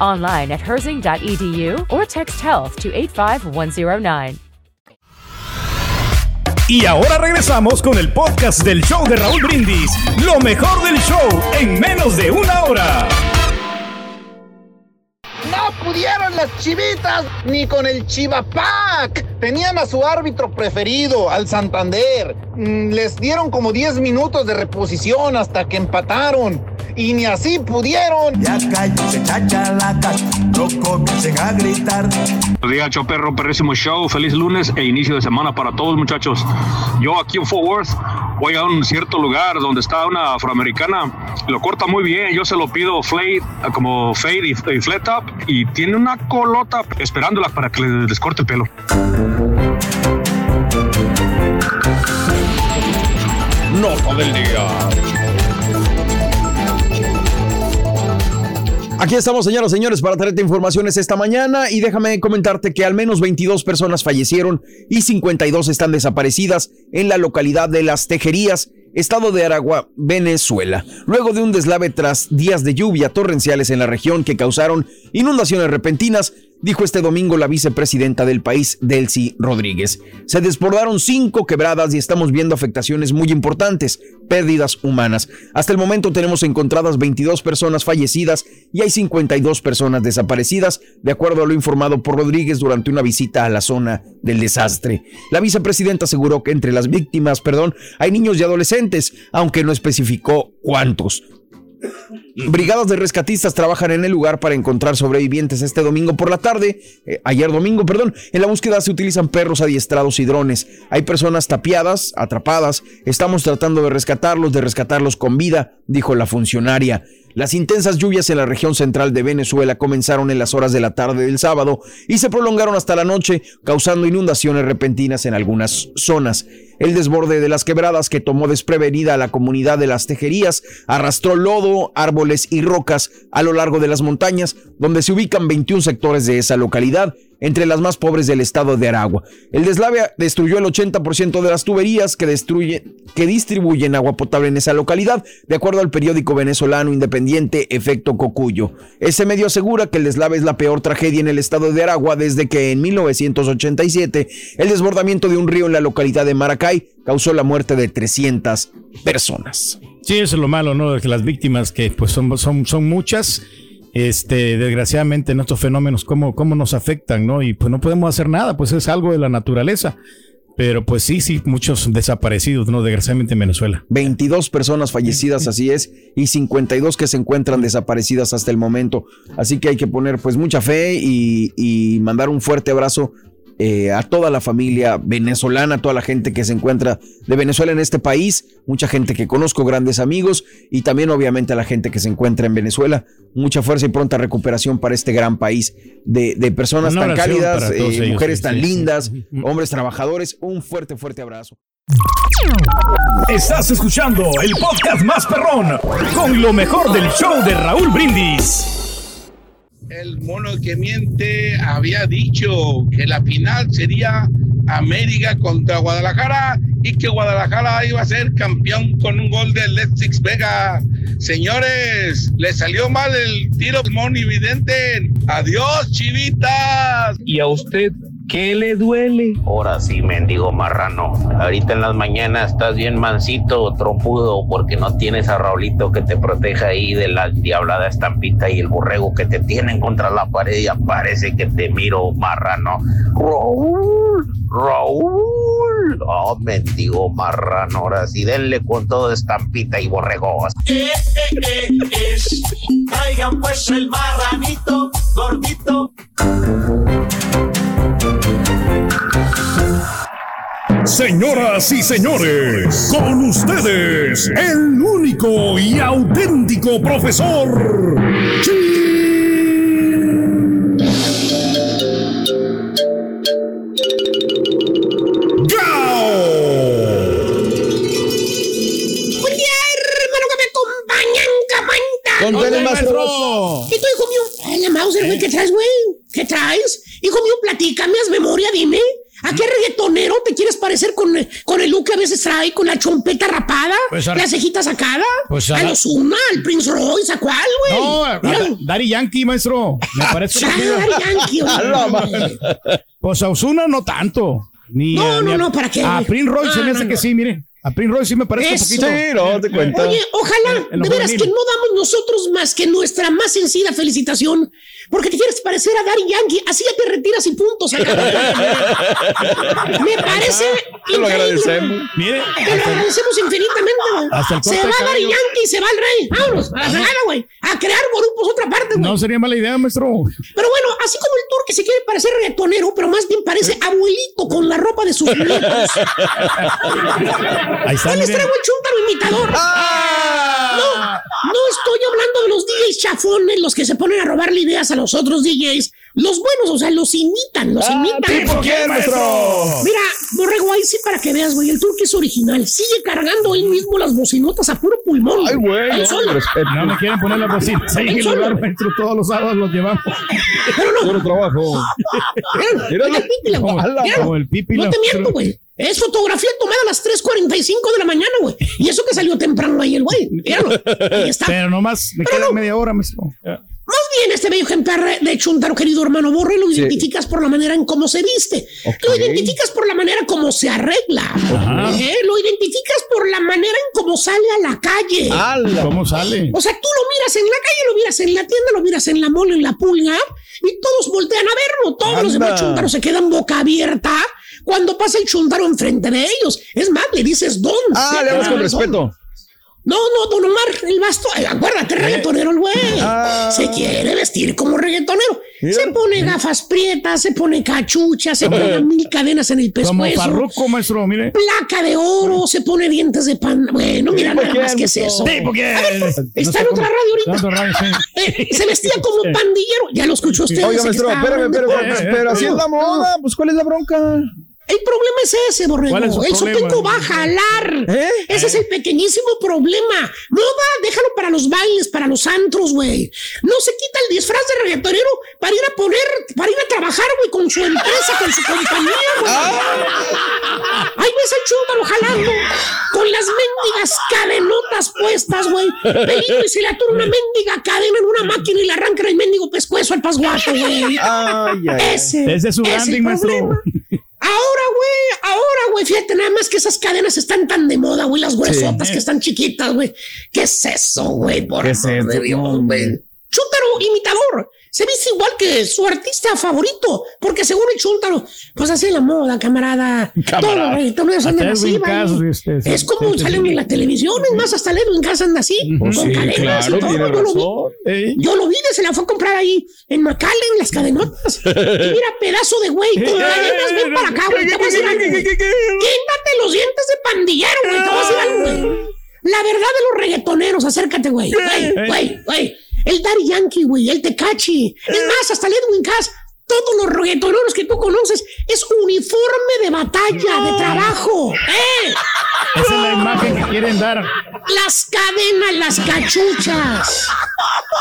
Online at herzing.edu or text health to 85109. Y ahora regresamos con el podcast del show de Raúl Brindis. Lo mejor del show en menos de una hora. No pudieron las chivitas ni con el Chivapac. Tenían a su árbitro preferido, al Santander. Mm, Les dieron como 10 minutos de reposición hasta que empataron. Y ni así pudieron. Ya cállese, chachalaca. No comiencen a gritar. Buenos días, Choperro, perrísimo show. Feliz lunes e inicio de semana para todos, muchachos. Yo aquí en Fort Worth voy a un cierto lugar donde está una afroamericana. Lo corta muy bien. Yo se lo pido fade, como fade y, y flat top. Y tiene una colota esperándola para que le- les corte el pelo. Nota del día. Aquí estamos, señoras y señores, para traerte informaciones esta mañana y déjame comentarte que al menos 22 personas fallecieron y 52 están desaparecidas en la localidad de Las Tejerías, estado de Aragua, Venezuela, luego de un deslave tras días de lluvia torrenciales en la región que causaron inundaciones repentinas, dijo este domingo la vicepresidenta del país, Delcy Rodríguez. Se desbordaron cinco quebradas y estamos viendo afectaciones muy importantes, pérdidas humanas. Hasta el momento tenemos encontradas 22 personas fallecidas y hay 52 personas desaparecidas, de acuerdo a lo informado por Rodríguez durante una visita a la zona del desastre. La vicepresidenta aseguró que entre las víctimas, perdón, hay niños y adolescentes, aunque no especificó cuántos. Brigadas de rescatistas trabajan en el lugar para encontrar sobrevivientes este domingo por la tarde, eh, ayer domingo, perdón. En la búsqueda se utilizan perros adiestrados y drones. Hay personas tapiadas, atrapadas. Estamos tratando de rescatarlos, de rescatarlos con vida, dijo la funcionaria. Las intensas lluvias en la región central de Venezuela comenzaron en las horas de la tarde del sábado y se prolongaron hasta la noche, causando inundaciones repentinas en algunas zonas. El desborde de las quebradas que tomó desprevenida a la comunidad de las tejerías arrastró lodo, árboles y rocas a lo largo de las montañas, donde se ubican 21 sectores de esa localidad, entre las más pobres del estado de Aragua. El deslave destruyó el 80% de las tuberías que, que distribuyen agua potable en esa localidad, de acuerdo al periódico venezolano independiente Efecto Cocuyo. Ese medio asegura que el deslave es la peor tragedia en el estado de Aragua desde que en 1987 el desbordamiento de un río en la localidad de Maracay causó la muerte de 300 personas. Sí, eso es lo malo, ¿no? Que las víctimas, que pues son, son, son muchas, este, desgraciadamente en estos fenómenos, cómo, cómo nos afectan, ¿no? Y pues no podemos hacer nada, pues es algo de la naturaleza. Pero pues sí, sí, muchos desaparecidos, ¿no? Desgraciadamente en Venezuela. 22 personas fallecidas, así es, y 52 que se encuentran desaparecidas hasta el momento. Así que hay que poner pues mucha fe y, y mandar un fuerte abrazo eh, a toda la familia venezolana, a toda la gente que se encuentra de Venezuela en este país, mucha gente que conozco, grandes amigos y también obviamente a la gente que se encuentra en Venezuela. Mucha fuerza y pronta recuperación para este gran país de, de personas Una tan cálidas, eh, ellos, mujeres sí, tan sí, sí. lindas, <laughs> hombres trabajadores. Un fuerte, fuerte abrazo. Estás escuchando el podcast más perrón con lo mejor del show de Raúl Brindis. El mono que miente había dicho que la final sería América contra Guadalajara y que Guadalajara iba a ser campeón con un gol de Alexis Vega. Señores, le salió mal el tiro monividente. Adiós, chivitas. ¿Y a usted qué le duele? Ahora sí, mendigo marrano. Ahorita en las mañanas estás bien mansito, trompudo, porque no tienes a Raulito que te proteja ahí de la diablada estampita y el borrego que te tienen contra la pared y aparece que te miro marrano. Raúl, Raúl. Oh, mendigo marrano. Ahora sí, denle con todo estampita y borregos. Eh, eh, eh, es. Traigan pues el marranito gordito. Señoras y señores, con ustedes, el único y auténtico profesor. Buen día, hermano, que me acompañan, camanta. Con tenis, maestro. ¿Y tú, hijo mío? La Mauser, güey, ¿qué traes, güey? ¿Qué traes? Hijo mío, platícame, haz memoria, dime. ¿A qué reggaetonero te quieres parecer con, con el look que a veces trae, con la chompeta rapada, Pues a- la cejita sacada? Pues a los una, al Prince Royce, ¿a cuál, güey? No, a- Daddy Yankee, maestro. Me parece Ah, Yankee. <laughs> Pues a Osuna no tanto. Ni No, no, no, ¿para qué, A? Prince Royce se me no, hace que no. sí, mire. A Prince Royce sí me parece Eso. un poquito. Sí, no, te cuenta. Oye, ojalá, de veras juvenil. que no damos nosotros más que nuestra más sencilla felicitación, porque te quieres parecer a Daddy Yankee, así ya te retiras y punto. se acabó. <laughs> Me parece Te lo increíble. agradecemos. Mire, Te lo agradecemos infinitamente, güey. Hasta el Se va cabello. Yankee y se va el rey. Vámonos, a la fregada, güey. A crear grupos otra parte, güey. no sería mala idea, maestro. Pero bueno, así como el tour que se quiere parecer reggaetonero, pero más bien parece abuelito con la ropa de sus nietos. <laughs> Ahí está, les traigo el chúntaro imitador. No, no estoy hablando de los DJs chafones, los que se ponen a robarle ideas a los otros DJs. Los buenos, o sea, los imitan, los imitan. ¿tipo quién, maestro? Mira, Borrego, ahí sí para que veas, güey, el turque es original. Sigue cargando él mismo las bocinotas a puro pulmón. Ay, güey, Él no, solo. respeto. No me quieren poner las bocinas el Solo. lugar, maestro. Todos los sábados los llevamos. Pero no, Puro trabajo. <laughs> mira güey. Como, el pipi. No te miento, güey. Es fotografía tomada a las 3.45 de la mañana, güey. Y eso que salió temprano ahí el güey. Míralo. Ahí está. Pero nomás me queda media hora, maestro. Más bien, este bello ejemplar de Chuntaro, querido hermano Borre, lo identificas por la manera en cómo se viste. Lo identificas por la manera como se arregla. Ajá. ¿Eh? Lo identificas por la manera en cómo sale a la calle. ¿Cómo sale? O sea, tú lo miras en la calle, lo miras en la tienda, lo miras en la mole, en la pulga, y todos voltean a verlo. Todos los demás chuntaros se quedan boca abierta cuando pasa el chuntaro enfrente de ellos. Es más, le dices don. Ah, le hablas con respeto. No, no, don Omar, el basto. Ay, acuérdate, reggaetonero el güey. <laughs> Ah. Se quiere vestir como reggaetonero. Mira. Se pone gafas prietas, se pone cachucha, se pone mil cadenas en el Como pescuezo. farruco, maestro, mire. Placa de oro, se pone dientes de pan. Bueno, mira ¿Tipo nada más que es eso. A ver, pues, No está en otra radio ahorita. radio, sí. <laughs> Eh, se vestía como pandillero. Ya lo escuchó usted. Oiga, maestro, espérame, espérame, pero así es la moda. Pues, ¿cuál es la bronca? El problema es ese, Borrego. ¿Cuál es su el sopenco va a jalar. ¿Eh? Ese es el pequeñísimo problema. Moda, déjalo para los bailes, para los antros, güey. No se quita el disfraz de reggaetonero para ir a poner, para ir a trabajar, güey, con su empresa, con su compañía, güey. Ahí ves al chúntaro jalando con las mendigas cadenotas puestas, güey. Peligro y si le atura una mendiga cadena en una máquina y le arranca el mendigo pescuezo al pasguato, güey. Ese, Ese es su el branding, maestro. Ahora, güey, ahora, güey, fíjate nada más que esas cadenas están tan de moda, güey, las gruesotas que están chiquitas, güey. ¿Qué es eso, güey? Por ¿Qué es de? Dios, güey. Chúntaro imitador. Se viste igual que su artista favorito, porque según el Chúntaro, pues así es la moda, camarada. Camarada. Todos los así, este, Es como salen en la televisión, es más, hasta Edwin Cass anda así, con cadenas y todo. Yo lo vi. Yo lo vi, se la fue a comprar ahí en McAllen, las cadenotas. <laughs> Y mira, pedazo de güey, con cadenas, ven para acá, güey. Te voy a güey. Quítate los dientes de pandillero, güey. Te voy a algo, güey. La verdad de los reggaetoneros, acércate, güey. Güey, güey, güey. El Daddy Yankee, güey, el Tecachi. Es más, hasta el Edwin Cass. Todos los reggaetoneros que tú conoces es uniforme de batalla, de trabajo. ¡Eh! Esa es la imagen que quieren dar. Las cadenas, las cachuchas.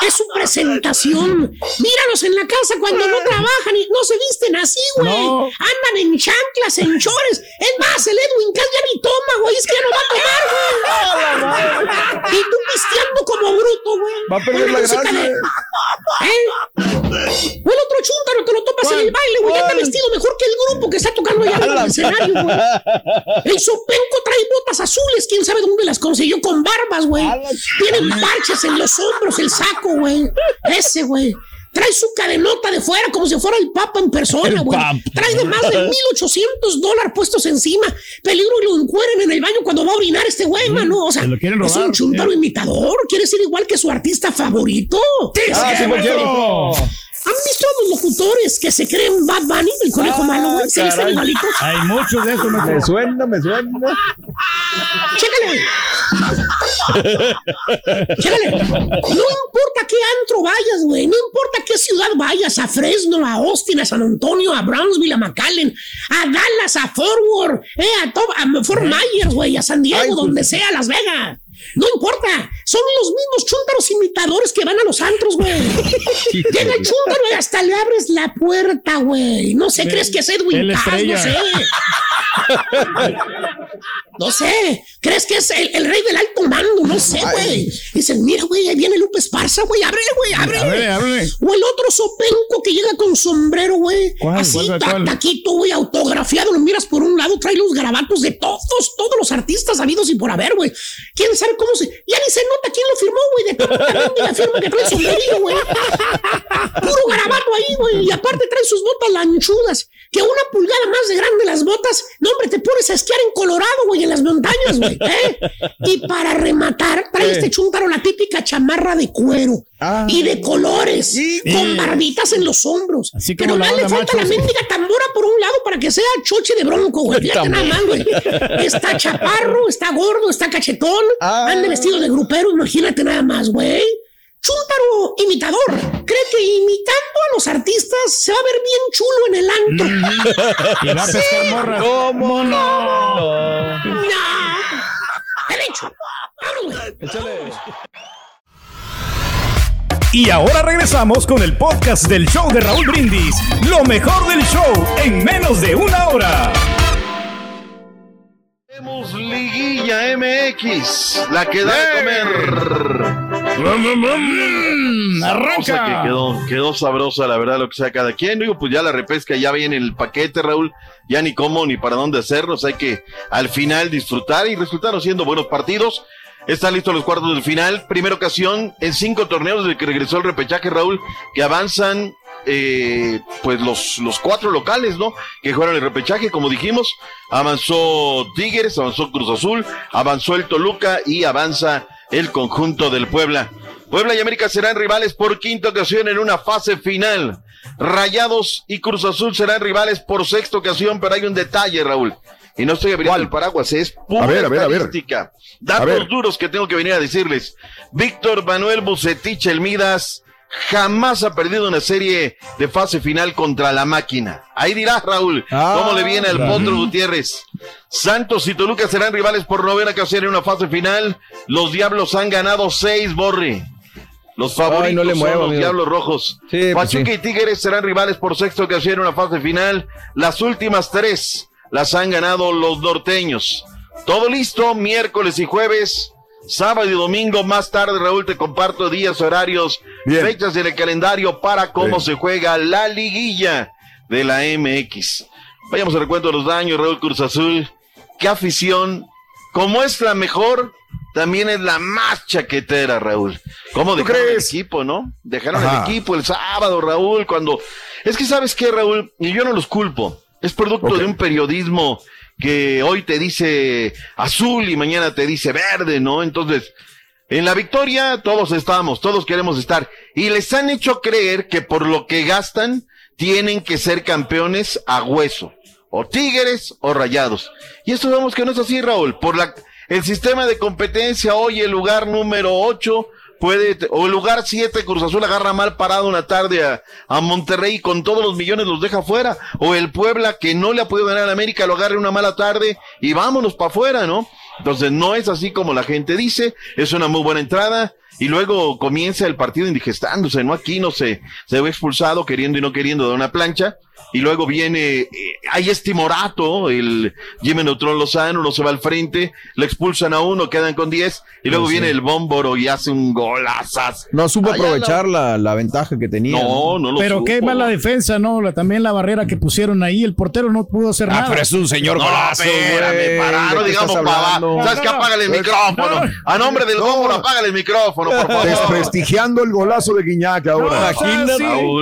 Es su presentación. Míralos en la casa cuando no trabajan y no se visten así, güey. No. Andan en chanclas, en chores. Es más, el Edwin Cass ya ni toma, güey. Es que ya no va a tomar, güey. <laughs> Y tú pisteando como bruto. Va a perder la gracia. ¿Eh? O el otro chúntaro te lo topas en el baile, güey. Ya está vestido mejor que el grupo que está tocando allá en el escenario, güey. El sopenco trae botas azules, quién sabe dónde las consiguió con barbas, güey. Tienen parches en los hombros, el saco, güey. Ese, güey. Trae su cadenota de fuera como si fuera el Papa en persona, güey. Trae de más de <laughs> 1800 dólares puestos encima. Peligro y lo encueren en el baño cuando va a orinar este güey, mano. O sea, se es un chuntaro imitador. ¿Quiere ser igual que su artista favorito? Ah, sí, porque- ¿Han visto a los locutores que se creen Bad Bunny, el conejo malo, güey? Se visten igualitos. Hay muchos de esos. Me maestro. suena, me suena. Chécale. Chécale. No importa qué antro vayas, güey. No importa qué ciudad vayas. A Fresno, a Austin, a San Antonio, a Brownsville, a McAllen, a Dallas, a Fort Worth, eh, a, to- a Fort Myers, güey, a San Diego, Ay, pues. donde sea, a Las Vegas. No importa. Son los mismos chúntaros imitadores que van a los antros, güey. <laughs> Llega el chúntaro y hasta le abres la puerta, güey. No sé, ¿crees que es Edwin Cass? No sé. <laughs> No sé, ¿crees que es el, el rey del alto mando? No sé, güey. Dicen, mira, güey, ahí viene Lupe Esparza, güey, ábrele, güey. Ábrele, ábrele. O el otro sopenco que llega con sombrero, güey. ¿Cuál, Así, cuál, ta- cuál? taquito, güey, autografiado. Lo miras por un lado, trae los garabatos de todos, todos los artistas habidos y por haber, güey. ¿Quién sabe cómo se...? Ya ni se nota quién lo firmó, güey, de todo la firma que trae el sombrerillo, güey. <laughs> Puro garabato ahí, güey. Y aparte trae sus botas lanchudas. Que una pulgada más de grande las botas. No, hombre, te pones a esquiar en Güey, en las montañas, güey. ¿eh? Y para rematar, trae este chúntaro la típica chamarra de cuero. Ah. Y de colores. Sí. Con barbitas en los hombros. Así la ya le falta la machos. mendiga tambora por un lado para que sea choche de bronco, güey. Fíjate nada más, güey. Está chaparro, está gordo, está cachetón. Ah. Anda vestido de grupero, imagínate nada más, güey. Chúntaro imitador. Cree que imitando a los artistas se va a ver bien chulo en el antro. <laughs> Y va a pescar morras. ¿Cómo no? No. Derecho. Vámonos, güey. Y ahora regresamos con el podcast del show de Raúl Brindis. Lo mejor del show en menos de una hora. Tenemos Liguilla MX, la que da de comer. Mm, Sabrosa arranca. que quedó, quedó sabrosa, la verdad, lo que sea cada quien. Digo, pues ya la repesca ya viene en el paquete, Raúl. Ya ni cómo ni para dónde hacerlos. Hay que al final disfrutar y resultaron siendo buenos partidos. Están listos los cuartos del final. Primera ocasión en cinco torneos desde que regresó el repechaje, Raúl, que avanzan eh, pues los, los cuatro locales, ¿no? Que jugaron el repechaje, como dijimos. Avanzó Tigres, avanzó Cruz Azul, avanzó el Toluca y avanza el conjunto del Puebla. Puebla y América serán rivales por quinta ocasión en una fase final. Rayados y Cruz Azul serán rivales por sexta ocasión, pero hay un detalle, Raúl. Y no estoy abriendo el paraguas, es pura A ver, a ver, a ver. A Datos ver. duros que tengo que venir a decirles. Víctor Manuel Bucetich Elmidas jamás ha perdido una serie de fase final contra la máquina. Ahí dirás, Raúl, Ah, cómo le viene al claro. Potro Gutiérrez. Santos y Toluca serán rivales por novena ocasión en una fase final. Los Diablos han ganado seis, Borre. Los favoritos Ay, no le son los amigo. Diablos Rojos. Sí, pues Pachuca sí. y Tigres serán rivales por sexta ocasión en una fase final. Las últimas tres las han ganado los norteños. Todo listo, miércoles y jueves, sábado y domingo. Más tarde, Raúl, te comparto días, horarios, Bien. fechas en el calendario para cómo Bien. se juega la liguilla de la MX. Vayamos al recuento de los daños, Raúl Cruz Azul. Qué afición como es la mejor, también es la más chaquetera, Raúl. ¿Cómo ¿Tú dejaron crees? el equipo, no? Dejaron Ajá. el equipo el sábado, Raúl, cuando... Es que sabes qué, Raúl, y yo no los culpo. Es producto de un periodismo que hoy te dice azul y mañana te dice verde, ¿no? Entonces, en la victoria todos estamos, todos queremos estar. Y les han hecho creer que por lo que gastan, tienen que ser campeones a hueso. O tigres o rayados. Y esto vemos que no es así, Raúl. Por la, el sistema de competencia, hoy el lugar número 8 puede, o el lugar 7, Cruz Azul agarra mal parado una tarde a, a Monterrey con todos los millones los deja fuera. O el Puebla que no le ha podido ganar a América lo agarre una mala tarde y vámonos para afuera, ¿no? Entonces no es así como la gente dice, es una muy buena entrada y luego comienza el partido indigestándose, ¿no? Aquí no se, se ve expulsado queriendo y no queriendo de una plancha y luego viene, eh, hay este Morato, el Jimmy Neutron Lozano, no se va al frente, le expulsan a uno, quedan con 10 y luego No, sí. viene el Bómboro y hace un golazas. No supo Allá aprovechar la, la ventaja que tenía. No, no lo Pero qué mala defensa, ¿no? La- también la barrera que pusieron ahí, el portero no pudo hacer Ah, nada. pero es un señor No, golazo, espérame, güey. para, no ¿De qué digamos hablando? ¿Sabes qué? Apágale el Pues, micrófono. no. A nombre del Bómboro, apágale el micrófono, por favor. Desprestigiando el golazo de Guiñac No, ahora. o sea,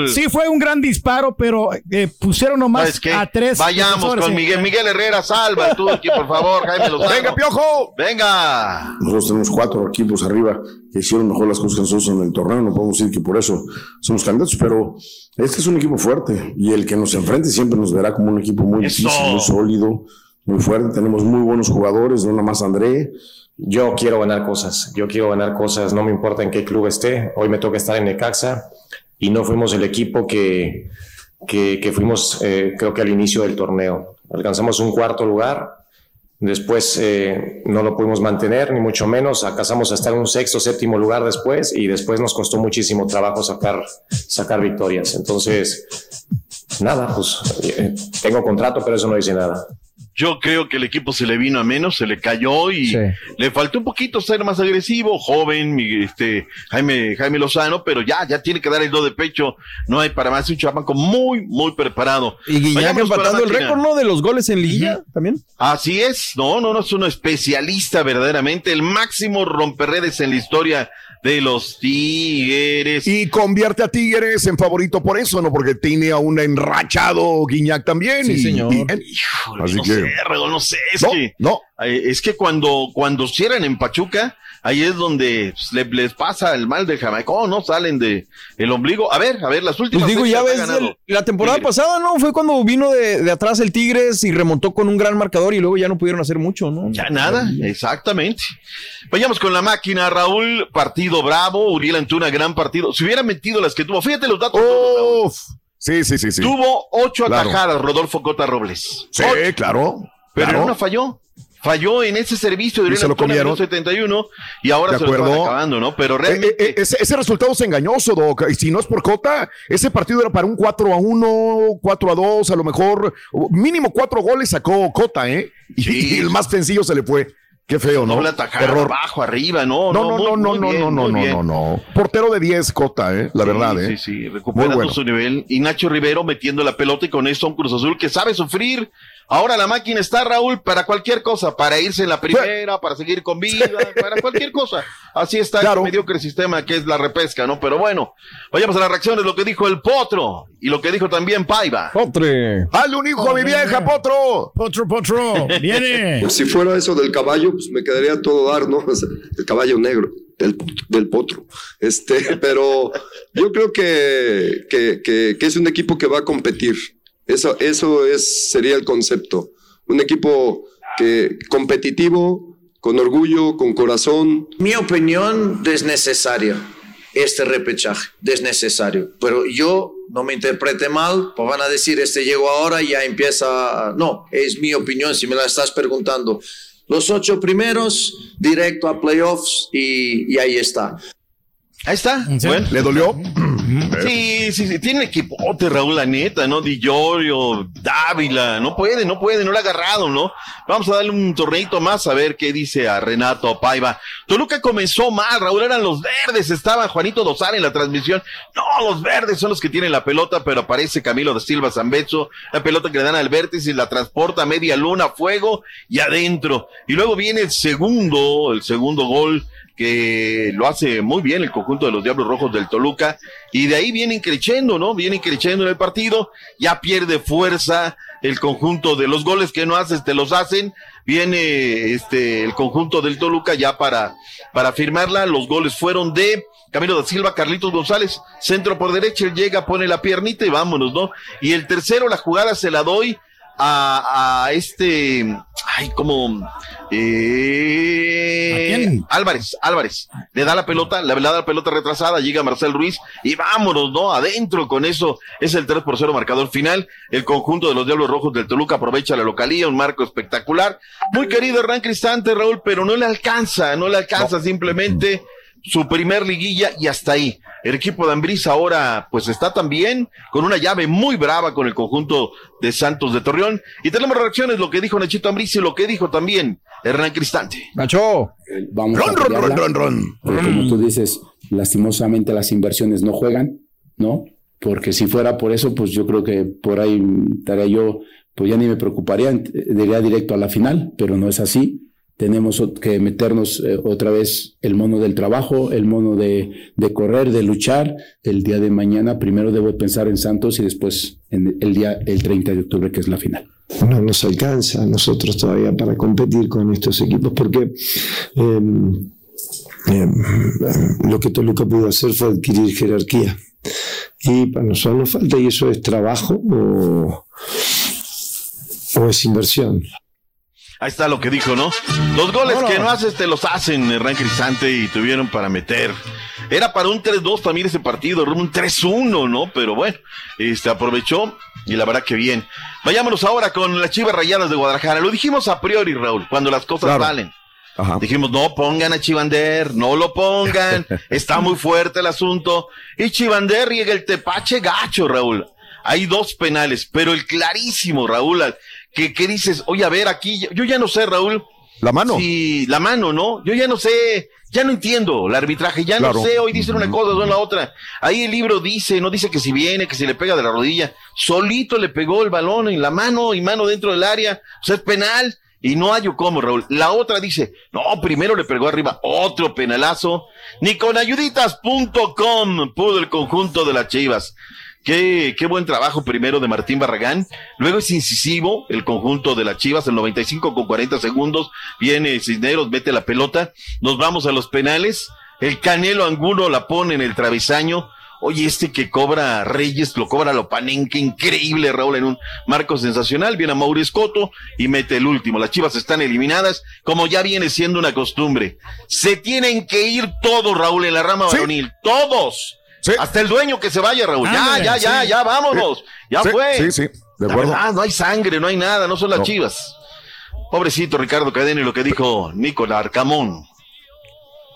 sí, sí fue un gran disparo, pero eh, pusieron nomás ¿Sabes qué? a tres. Vayamos con. Miguel. Miguel Herrera, salva tú aquí, por favor. Jaime Lozano. ¡Venga, Piojo! Venga. Nosotros tenemos cuatro equipos arriba que hicieron mejor las cosas que nosotros en el torneo. No podemos decir que por eso somos candidatos, pero este es un equipo fuerte y el que nos enfrente siempre nos verá como un equipo muy Eso. difícil, muy sólido, muy fuerte. Tenemos muy buenos jugadores, no nada más André. Yo quiero ganar cosas, yo quiero ganar cosas, no me importa en qué club esté. Hoy me toca estar en Necaxa y no fuimos el equipo que, que, fuimos, eh, creo que al inicio del torneo. Alcanzamos un cuarto lugar, después eh, no lo pudimos mantener, ni mucho menos. Alcanzamos a estar en un sexto, séptimo lugar después y después nos costó muchísimo trabajo sacar, sacar victorias. Entonces, nada, pues eh, tengo contrato, pero eso no dice nada. Yo creo que el equipo se le vino a menos, se le cayó y le faltó un poquito ser más agresivo, joven, este Jaime, Jaime Lozano, pero ya, ya tiene que dar el do de pecho. No hay para más, un chamaco muy, muy preparado. Y Guiñac empatando el récord, ¿no? De los goles en liguilla también. Así es, no, no, no, es un especialista verdaderamente, el máximo romperredes en la historia de los Tigres. Y convierte a Tigres en favorito por eso, ¿no? Porque tiene a un enrachado Guiñac también. Sí, y- señor. y- así no que. sé, no sé, es No, que no. eh, es que cuando cuando cierran en Pachuca, ahí es donde pues, le- les pasa el mal de Jamaica, oh, no salen de el ombligo. A ver, a ver, las últimas Pues digo, ya ves, el- la temporada Tigres. pasada, ¿no? Fue cuando vino de, de atrás el Tigres y remontó con un gran marcador y luego ya no pudieron hacer mucho, ¿no? Ya nada, exactamente. Vayamos con la máquina, Raúl. Partido bravo. Uriel Antuna, gran partido. Si hubiera metido las que tuvo, fíjate los datos. Uf. Sí, sí, sí, sí. Tuvo ocho Claro. atajadas, Rodolfo Cota Robles. Sí, Ocho. claro. Pero claro. una falló. Falló en ese servicio de Y se lo comieron. minuto 71 y ahora De se lo acuerdo. están acabando, ¿no? Pero Eh, realmente. eh, ese, ese resultado es engañoso, Doc. Y si no es por Cota, ese partido era para un 4 a 1, 4 a 2, a lo mejor. Mínimo cuatro goles sacó Cota, ¿eh? Y, Sí. y el más sencillo se le fue. Qué feo, ¿no? Doble atajada, Error. abajo, arriba, no, No, no, no, no, muy no, bien, no, no, no, no, no. Portero de 10, Cota, ¿eh? La Sí, verdad, ¿eh? Sí, sí, Muy recuperando bueno. su nivel. Y Nacho Rivero metiendo la pelota y con esto un Cruz Azul que sabe sufrir. Ahora la máquina está, Raúl, para cualquier cosa, para irse en la primera, para seguir con vida, <laughs> para cualquier cosa. Así está el mediocre sistema que es la repesca, ¿no? Pero bueno, vayamos a las reacciones, lo que dijo el Potro y lo que dijo también Paiva. Potre. ¡Hazle un hijo a mi vieja, Potro! Potro, Potro, viene. <laughs> Si fuera eso del caballo, pues me quedaría todo dar, ¿no? El caballo negro, del, del potro. Este, <laughs> pero yo creo que, que, que- que es un equipo que va a competir. Eso, eso es, sería el concepto. Un equipo que, competitivo, con orgullo, con corazón. Mi opinión, desnecesaria. Este repechaje, desnecesario. Pero yo, no me interprete mal, pues van a decir, este llegó ahora y ya empieza. No, es mi opinión, si me la estás preguntando. Los ocho primeros, directo a playoffs y, y ahí está. Ahí está. ¿Le dolió? Sí, sí, sí, tiene equipote, Raúl, la neta, ¿no? Di Giorgio, Dávila, no puede, no puede, no lo ha agarrado, ¿no? Vamos a darle un torneito más a ver qué dice a Renato Paiva. Toluca comenzó mal, Raúl, eran los verdes, estaba Juanito Dosar en la transmisión. No, los verdes son los que tienen la pelota, pero aparece Camilo de Silva Zambezo, la pelota que le dan al vértice y la transporta a media luna, fuego y adentro. Y luego viene el segundo, el segundo gol que lo hace muy bien el conjunto de los Diablos Rojos del Toluca, y de ahí vienen creciendo, ¿no? Vienen creciendo en el partido, ya pierde fuerza el conjunto de los goles que no haces, te los hacen, viene este el conjunto del Toluca ya para, para firmarla, los goles fueron de Camilo da Silva, Carlitos González, centro por derecha, él llega, pone la piernita y vámonos, ¿no? Y el tercero, la jugada se la doy a, a este, ay, como, eh, Álvarez, Álvarez, le da la pelota, le da la pelota retrasada, llega Marcel Ruiz y vámonos, ¿no? Adentro con eso, es el 3 por 0 marcador final, el conjunto de los Diablos Rojos del Toluca aprovecha la localía, un marco espectacular, muy querido Hernán Cristante, Raúl, pero no le alcanza, no le alcanza, simplemente su primer liguilla y hasta ahí. El equipo de Ambriz ahora pues está también con una llave muy brava con el conjunto de Santos de Torreón. Y tenemos reacciones, lo que dijo Nachito Ambriz y lo que dijo también Hernán Cristante. Nacho. Vamos Ron, a ron, ron, ron, ron. Como tú dices, lastimosamente las inversiones no juegan, ¿no? Porque si fuera por eso, pues yo creo que por ahí estaría yo, pues ya ni me preocuparía, iría directo a la final, pero no es así tenemos que meternos eh, otra vez el mono del trabajo, el mono de, de, correr, de luchar. El día de mañana primero debo pensar en Santos y después en el día el 30 de octubre que es la final. No nos alcanza a nosotros todavía para competir con estos equipos porque eh, eh, lo que Toluca pudo hacer fue adquirir jerarquía y para nosotros nos falta y eso es trabajo o, o es inversión. Ahí está lo que dijo, ¿no? Los goles que no haces te los hacen, Hernán Cristante, y tuvieron para meter. Era para un 3-2 también ese partido, un 3-1, ¿no? Pero bueno, este aprovechó y la verdad que bien. Vayámonos ahora con las Chivas Rayadas de Guadalajara. Lo dijimos a priori, Raúl, cuando las cosas Claro. salen. Dijimos, no pongan a Chivander, no lo pongan, <laughs> está muy fuerte el asunto. Y Chivander riega el tepache gacho, Raúl. Hay dos penales, pero el clarísimo, Raúl, que, que dices, oye, a ver, aquí, yo ya no sé, Raúl. La mano. Sí, la mano, ¿no? Yo ya no sé, ya no entiendo el arbitraje, ya Claro. no sé, hoy dicen una cosa, hoy la otra. Ahí el libro dice, no dice que si viene, que si le pega de la rodilla, solito le pegó el balón en la mano y mano dentro del área, o sea, es penal. Y no hay cómo, Raúl. La otra dice, no, primero le pegó arriba otro penalazo. Ni con ayuditas.com pudo el conjunto de las Chivas. Qué, qué buen trabajo primero de Martín Barragán. Luego es incisivo el conjunto de las Chivas, el 95 con 40 segundos. Viene Cisneros, mete la pelota. Nos vamos a los penales. El Canelo Angulo la pone en el travesaño. Oye, este que cobra Reyes, lo cobra Lopanenque, increíble, Raúl, en un marco sensacional. Viene a Mauri Escoto y mete el último. Las Chivas están eliminadas, como ya viene siendo una costumbre. Se tienen que ir todos, Raúl, en la rama varonil. Todos. Hasta el dueño que se vaya, Raúl. Ya, Ándale, ya, ya, sí. ya, vámonos. Ya Sí, fue. sí, sí, de La acuerdo. verdad, no hay sangre, no hay nada, no son las No. Chivas. Pobrecito Ricardo Cadena y lo que dijo Nicolás Arcamón.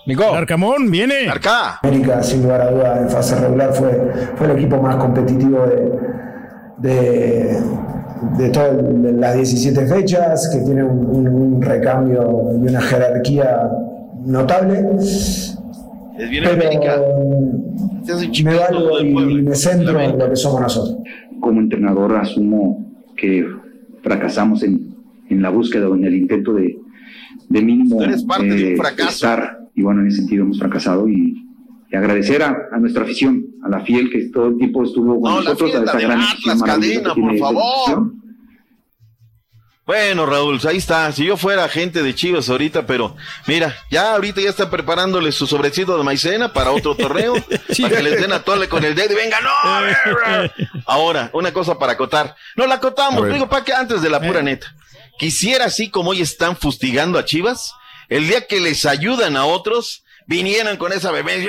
Nico. Arcamón, viene. Arca. América, sin lugar a dudas, en fase regular fue, fue el equipo más competitivo de, de, de todas las 17 fechas, que tiene un, un- un recambio y una jerarquía notable. Es bien Pero América. Hace me valgo y pueblo. me centro en lo que somos nosotros. como entrenador asumo que fracasamos en, en la búsqueda o en el intento de, de mínimo eres parte de un eh, fracaso. estar y bueno en ese sentido hemos fracasado y, y agradecer a, a nuestra afición a la fiel que todo el tiempo estuvo con No, la nosotros a fiesta esa de gran Atlas, cadena, por favor. Bueno, Raúl, ahí está. Si yo fuera gente de Chivas ahorita, pero mira, ya ahorita ya están preparándole su sobrecito de maicena para otro torneo, <laughs> para que les den a tole con el dedo y venga, no. <laughs> Ahora, una cosa para acotar. No la acotamos, digo, para que antes de la pura neta. Quisiera así como hoy están fustigando a Chivas, el día que les ayudan a otros, vinieran con esa bebé.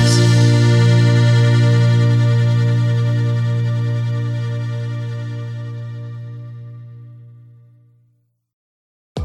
eyes.